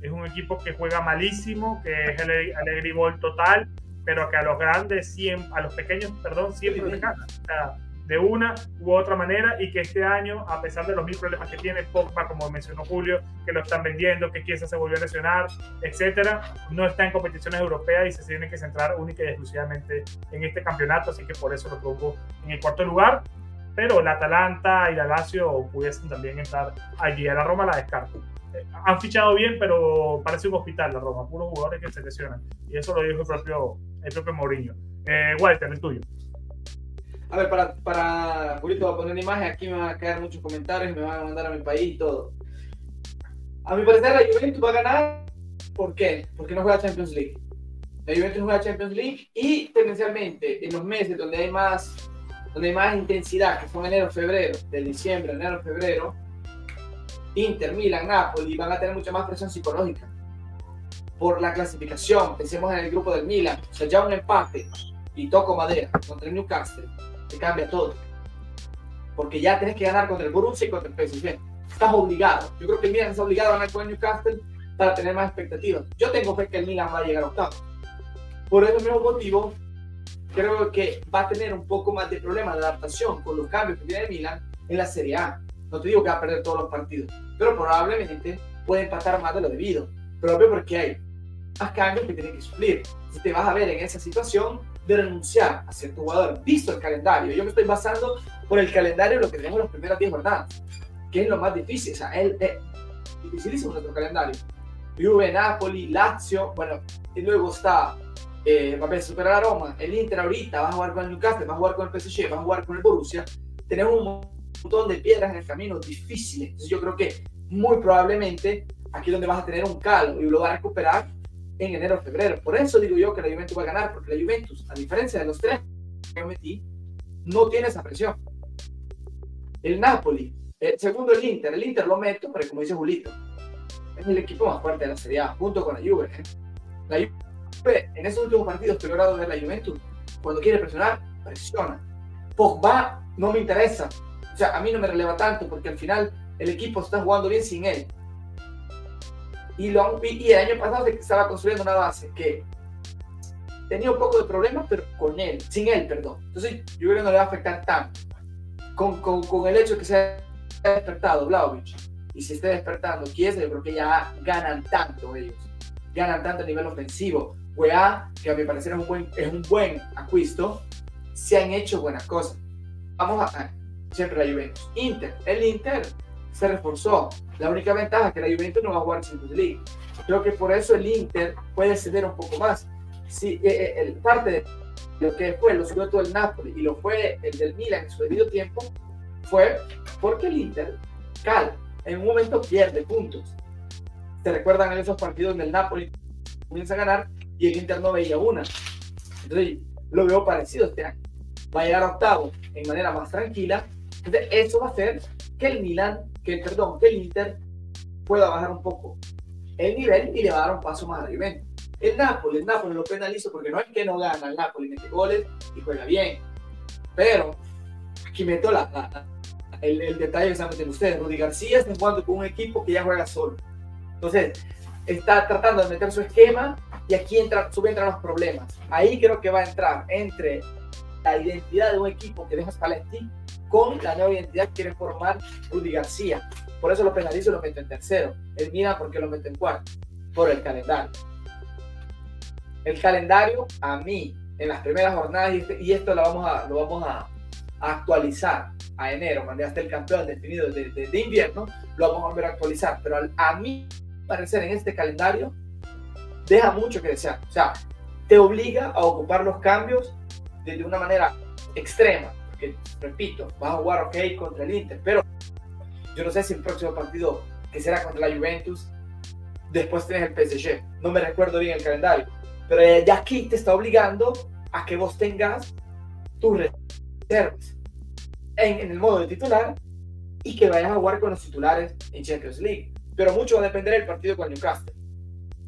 Es un equipo que juega malísimo, que es el alegribol total, pero que a los grandes, siempre, a los pequeños, perdón, siempre les gana. O sea, de una u otra manera y que este año, a pesar de los mil problemas que tiene Pogba, como mencionó Julio, que lo están vendiendo, que Chiesa se volvió a lesionar, etcétera, no está en competiciones europeas y se tiene que centrar única y exclusivamente en este campeonato, así que por eso lo pongo en el cuarto lugar pero la Atalanta y la Lazio pudiesen también estar allí. A la Roma la descarto. Eh, han fichado bien, pero parece un hospital la Roma, puros jugadores que se lesionan. Y eso lo dijo el propio, el propio Mourinho. Eh, Walter, el tuyo. A ver, para, para Julito, voy a poner una imagen, aquí me van a quedar muchos comentarios, me van a mandar a mi país y todo. A mi parecer, la Juventus va a ganar. ¿Por qué? Porque no juega Champions League. La Juventus juega Champions League y tendencialmente en los meses donde hay más donde hay más intensidad, que son enero, febrero, de diciembre, enero, febrero, Inter, Milan, Napoli van a tener mucha más presión psicológica por la clasificación. Pensemos en el grupo del Milan, o ya un empate y toco madera contra el Newcastle, te cambia todo. porque ya tenés que ganar contra el Borussia y contra el PSG. Estás obligado. Yo creo que el Milan está obligado a ganar con el Newcastle para tener más expectativas. Yo tengo fe que el Milan va a llegar a octavo. Por ese mismo motivo, creo que va a tener un poco más de problema de adaptación con los cambios que tiene el Milan en la Serie A. No te digo que va a perder todos los partidos, pero probablemente puede empatar más de lo debido. Propio porque hay más cambios que tienen que suplir. Si te vas a ver en esa situación de renunciar a cierto jugador, visto el calendario, yo me estoy basando por el calendario lo que tenemos las primeras 10 jornadas, que es lo más difícil. O sea, es, es dificilísimo nuestro calendario. Juve, Napoli, Lazio, bueno, y luego está eh, va a superar a Roma, el Inter ahorita va a jugar con el Newcastle, va a jugar con el PSG, va a jugar con el Borussia. Tenemos un montón de piedras en el camino difíciles. Entonces yo creo que muy probablemente aquí es donde vas a tener un caldo y lo vas a recuperar en enero o febrero. Por eso digo yo que la Juventus va a ganar, porque la Juventus, a diferencia de los tres que metí, no tiene esa presión. El Napoli, eh, segundo el Inter, el Inter lo meto, pero como dice Julito, es el equipo más fuerte de la Serie A, junto con la Juve. ¿eh? La Juve, en esos últimos partidos que he logrado ver la Juventus, cuando quiere presionar, presiona. Pogba no me interesa. O sea, a mí no me releva tanto porque al final el equipo está jugando bien sin él. Y, lo, y el año pasado se estaba construyendo una base que tenía un poco de problemas, pero con él, sin él, perdón. Entonces, yo creo que no le va a afectar tanto. Con, con, con el hecho de que se haya despertado Vlaovic y se esté despertando Chiesa, yo creo que ya ganan tanto ellos. Ganan tanto a nivel ofensivo. Weá, que a mi parecer es un buen, es un buen acuisto, se han hecho buenas cosas. Vamos a, siempre la Juventus. Inter, el Inter se reforzó. La única ventaja es que la Juventus no va a jugar Champions League. Creo que por eso el Inter puede ceder un poco más. Si eh, eh, el parte de lo que fue, lo subió todo el Napoli y lo fue el del Milan en su debido tiempo, fue porque el Inter, cal, en un momento pierde puntos. ¿Se recuerdan en esos partidos del Napoli? Comienza a ganar y el Inter no veía una. Entonces, lo veo parecido este año. Va a llegar a octavo en manera más tranquila. Entonces, eso va a hacer que el Milan, que perdón, que el Inter pueda bajar un poco el nivel y le va a dar un paso más a la Juventus. El Napoli, el Napoli lo penalizo porque no es que no gana el Napoli, mete goles y juega bien. Pero aquí meto la, el, el, detalle que están metiendo ustedes. Rudy García está jugando con un equipo que ya juega solo. Entonces, está tratando de meter su esquema y aquí entra, entran los problemas. Ahí creo que va a entrar entre la identidad de un equipo que deja Spalletti con la nueva identidad que quiere formar Rudy García. Por eso lo penalizo y lo meto en tercero. El Milan, porque lo meto en cuarto? Por el calendario. El calendario, a mí, en las primeras jornadas, y, este, esto lo vamos a, lo vamos a, actualizar a enero, cuando ya esté el campeón definido de, de, invierno, lo vamos a volver a actualizar. Pero a, mí, parecer, en este calendario, deja mucho que desear. O sea, te obliga a ocupar los cambios de, una manera extrema. Porque, repito, vas a jugar ok contra el Inter, pero yo no sé si el próximo partido, que será contra la Juventus, después tienes el PSG. No me recuerdo bien el calendario. Pero ya aquí te está obligando a que vos tengas tus reservas en, el modo de titular y que vayas a jugar con los titulares en Champions League. Pero mucho va a depender del partido con Newcastle.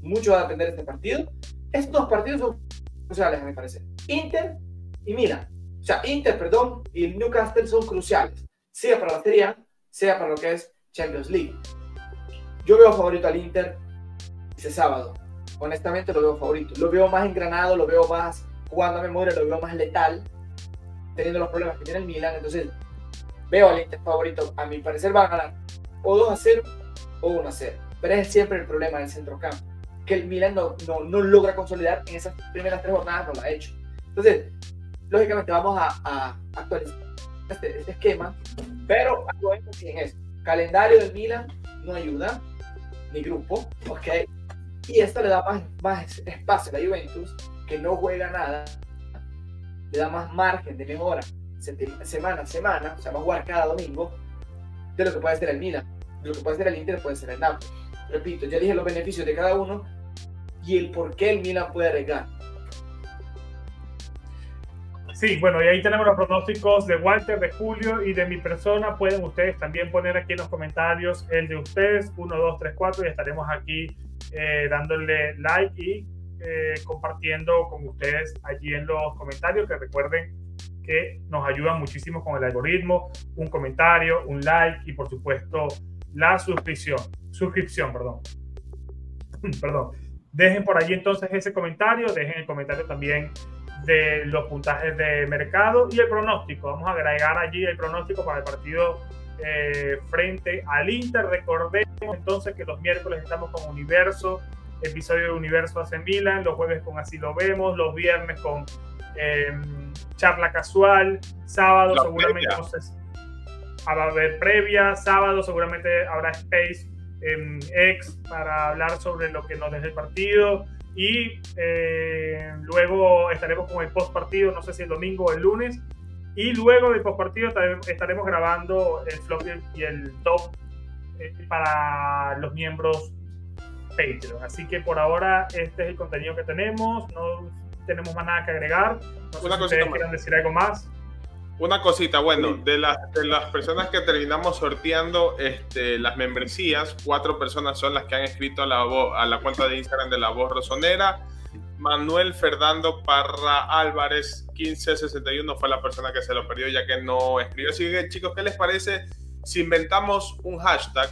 Mucho va a depender de este partido. Estos dos partidos son cruciales, a mi parecer. Inter y Milan. O sea, Inter, perdón, y Newcastle son cruciales. Sea para la Serie sea para lo que es Champions League. Yo veo favorito al Inter ese sábado. Honestamente lo veo favorito. Lo veo más engranado, lo veo más jugando a memoria, lo veo más letal, teniendo los problemas que tiene el Milan. Entonces, veo al Inter favorito. A mi parecer va a ganar o 2 a 0 o 1 a 0. Pero es siempre el problema del centrocampo. Que el Milan no, no, no logra consolidar en esas primeras tres jornadas, no lo ha hecho. Entonces, lógicamente vamos a, actualizar este, este, esquema, pero algo énfasis en esto. Calendario del Milan no ayuda, ni grupo, ¿ok? Y esto le da más, más espacio a la Juventus, que no juega nada, le da más margen de mejora semana a semana, o sea, va a jugar cada domingo, de lo que puede hacer el Milan, de lo que puede hacer el Inter, puede ser el Napoli. Repito, ya dije los beneficios de cada uno y el por qué el Milan puede arriesgar. Sí, bueno, y ahí tenemos los pronósticos de Walter, de Julio y de mi persona. Pueden ustedes también poner aquí en los comentarios el de ustedes, 1, 2, 3, 4, y estaremos aquí eh, dándole like y eh, compartiendo con ustedes allí en los comentarios. Que recuerden que nos ayudan muchísimo con el algoritmo, un comentario, un like y por supuesto la suscripción, suscripción, perdón. perdón. Dejen por allí entonces ese comentario, dejen el comentario también de los puntajes de mercado y el pronóstico. Vamos a agregar allí el pronóstico para el partido eh, frente al Inter. Recordemos entonces que los miércoles estamos con Universo, episodio de Universo hace Milan, los jueves con Así lo vemos, los viernes con em, charla casual, sábado seguramente va a haber previa, sábado seguramente habrá space en X para hablar sobre lo que nos deja el partido y eh, luego estaremos con el post partido, no sé si el domingo o el lunes, y luego del post partido estaremos grabando el flop y el top eh, para los miembros Patreon. Así que por ahora este es el contenido que tenemos, no tenemos más nada que agregar. No sé si ustedes quieran decir algo más. Una cosita, bueno, de, las de las personas que terminamos sorteando este, las membresías, cuatro personas son las que han escrito a la, a la cuenta de Instagram de La Voz Rosonera. Manuel Fernando Parra Álvarez 1561 fue la persona que se lo perdió ya que no escribió. Así que chicos, ¿qué les parece si inventamos un hashtag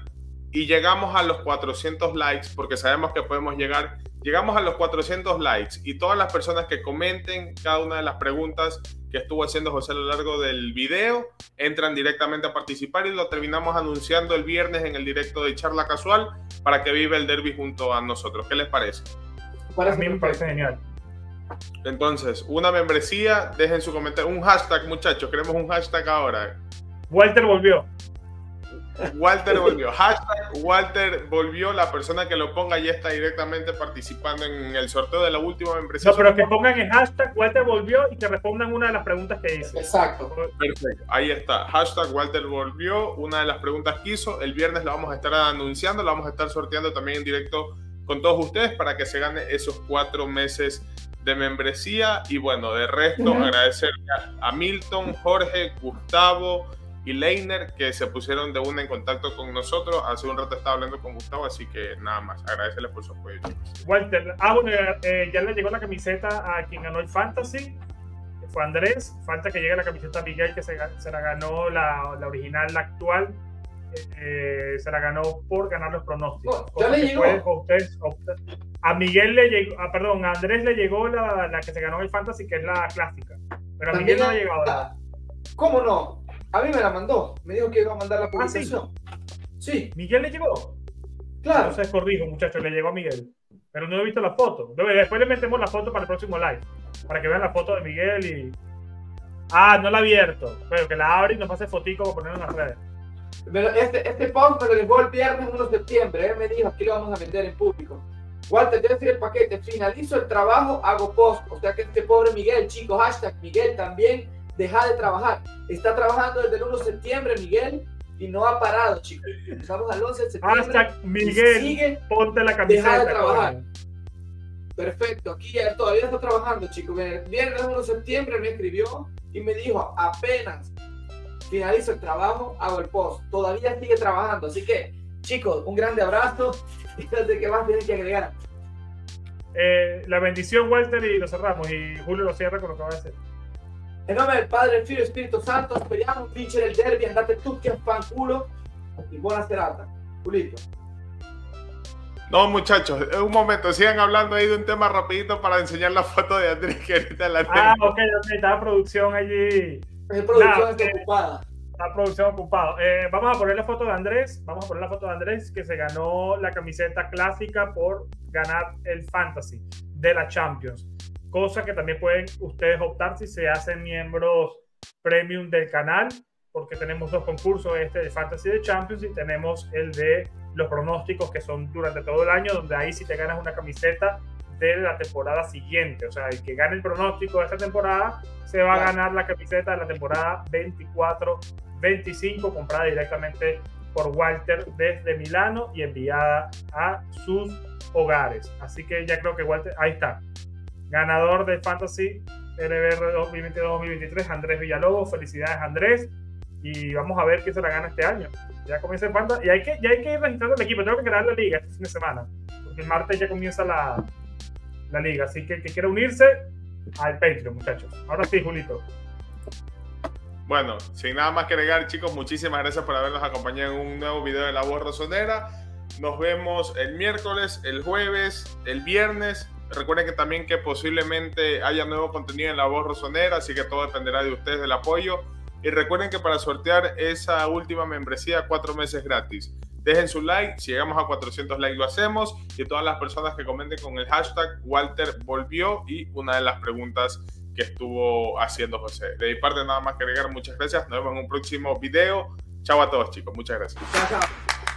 y llegamos a los 400 likes? Porque sabemos que podemos llegar. Llegamos a los 400 likes y todas las personas que comenten cada una de las preguntas que estuvo haciendo José a lo largo del video, entran directamente a participar y lo terminamos anunciando el viernes en el directo de charla casual para que viva el derby junto a nosotros. ¿Qué les parece? a mí me parece genial. Entonces, una membresía, dejen su comentario, un hashtag muchachos, queremos un hashtag ahora. Walter volvió. Walter volvió. Hashtag Walter volvió. La persona que lo ponga ya está directamente participando en el sorteo de la última membresía. No, pero que pongan el hashtag Walter volvió y que respondan una de las preguntas que hice. Exacto. Perfecto. Ahí está. Hashtag Walter volvió. Una de las preguntas que hizo. El viernes la vamos a estar anunciando. La vamos a estar sorteando también en directo con todos ustedes para que se gane esos cuatro meses de membresía. Y bueno, de resto, agradecer a Milton, Jorge, Gustavo y Leiner que se pusieron de una en contacto con nosotros. Hace un rato estaba hablando con Gustavo, así que nada más, agradecerles por su apoyo. Walter, ah, bueno, eh, ya le llegó la camiseta a quien ganó el Fantasy, fue Andrés. Falta que llegue la camiseta a Miguel, que se, la ganó la, la original, la actual. Eh, se la ganó por ganar los pronósticos. ya le llegó. a Miguel le llegó, ah, perdón, a Andrés le llegó la, la, que se ganó el Fantasy, que es la clásica. Pero a Miguel no ha llegado. ¿Cómo no? A mí me la mandó. Me dijo que iba a mandar la ah, publicación. sí? ¿Miguel le llegó? Claro. Se corrijo, muchachos, le llegó a Miguel. Pero no he visto la foto. Después le metemos la foto para el próximo live. Para que vean la foto de Miguel y. Ah, no la he abierto. Pero que la abre y nos pase fotico para ponerlo en las redes. Pero este, este post me lo dejó el viernes 1 de septiembre. Él me dijo, aquí lo vamos a vender en público. Walter, debe ser el paquete. Finalizo el trabajo, hago post. O sea que este pobre Miguel, chico, hashtag Miguel también deja de trabajar. Está trabajando desde el 1 de septiembre, Miguel, y no ha parado, chicos. Estamos al 11 de septiembre. Hasta Miguel, sigue, ponte la camiseta. Deja de trabajar. Perfecto, aquí ya todavía está trabajando, chicos. Viernes 1 de septiembre me escribió y me dijo, apenas finalizo el trabajo, hago el post. Todavía sigue trabajando, así que, chicos, un grande abrazo. Y no sé qué más tienen que agregar. Eh, la bendición, Walter, y lo cerramos. Y Julio lo cierra con lo que va a decir. En nombre del Padre, del Figlio y Espíritu Santo, speriamo vincere il derby, andate tutti a fanculo y buena serata. Julito. No, muchachos, un momento, sigan hablando ahí de un tema rapidito para enseñar la foto de Andrés que ahorita la Ah, ok, ok, está la producción allí. Es producción está ocupada. La producción ocupada. Eh, vamos a poner la foto de Andrés, vamos a poner la foto de Andrés que se ganó la camiseta clásica por ganar el Fantasy de la Champions cosa que también pueden ustedes optar si se hacen miembros premium del canal, porque tenemos dos concursos, este de Fantasy de Champions y tenemos el de los pronósticos que son durante todo el año, donde ahí si te ganas una camiseta de la temporada siguiente, o sea, el que gane el pronóstico de esta temporada se va a ganar la camiseta de la temporada 24-25 comprada directamente por Walter desde Milano y enviada a sus hogares. Así que ya creo que Walter, ahí está ganador de Fantasy LBR 2022-2023, Andrés Villalobos. Felicidades, Andrés. Y vamos a ver quién se la gana este año. Ya comienza el Fantasy. Y hay que, ya hay que ir registrando el equipo. Tengo que crear la liga este fin de semana. Porque el martes ya comienza la, la liga. Así que el que quiera unirse, al Patreon, muchachos. Ahora sí, Julito. Bueno, sin nada más que agregar, chicos, muchísimas gracias por habernos acompañado en un nuevo video de La Voz Rosonera. Nos vemos el miércoles, el jueves, el viernes. Recuerden que también que posiblemente haya nuevo contenido en La Voz Rosonera, así que todo dependerá de ustedes, del apoyo. Y recuerden que para sortear esa última membresía, cuatro meses gratis. Dejen su like, si llegamos a 400 likes lo hacemos. Y todas las personas que comenten con el hashtag Walter volvió y una de las preguntas que estuvo haciendo José. De mi parte nada más que agregar, muchas gracias. Nos vemos en un próximo video. Chao a todos chicos, muchas gracias. Chao, chao.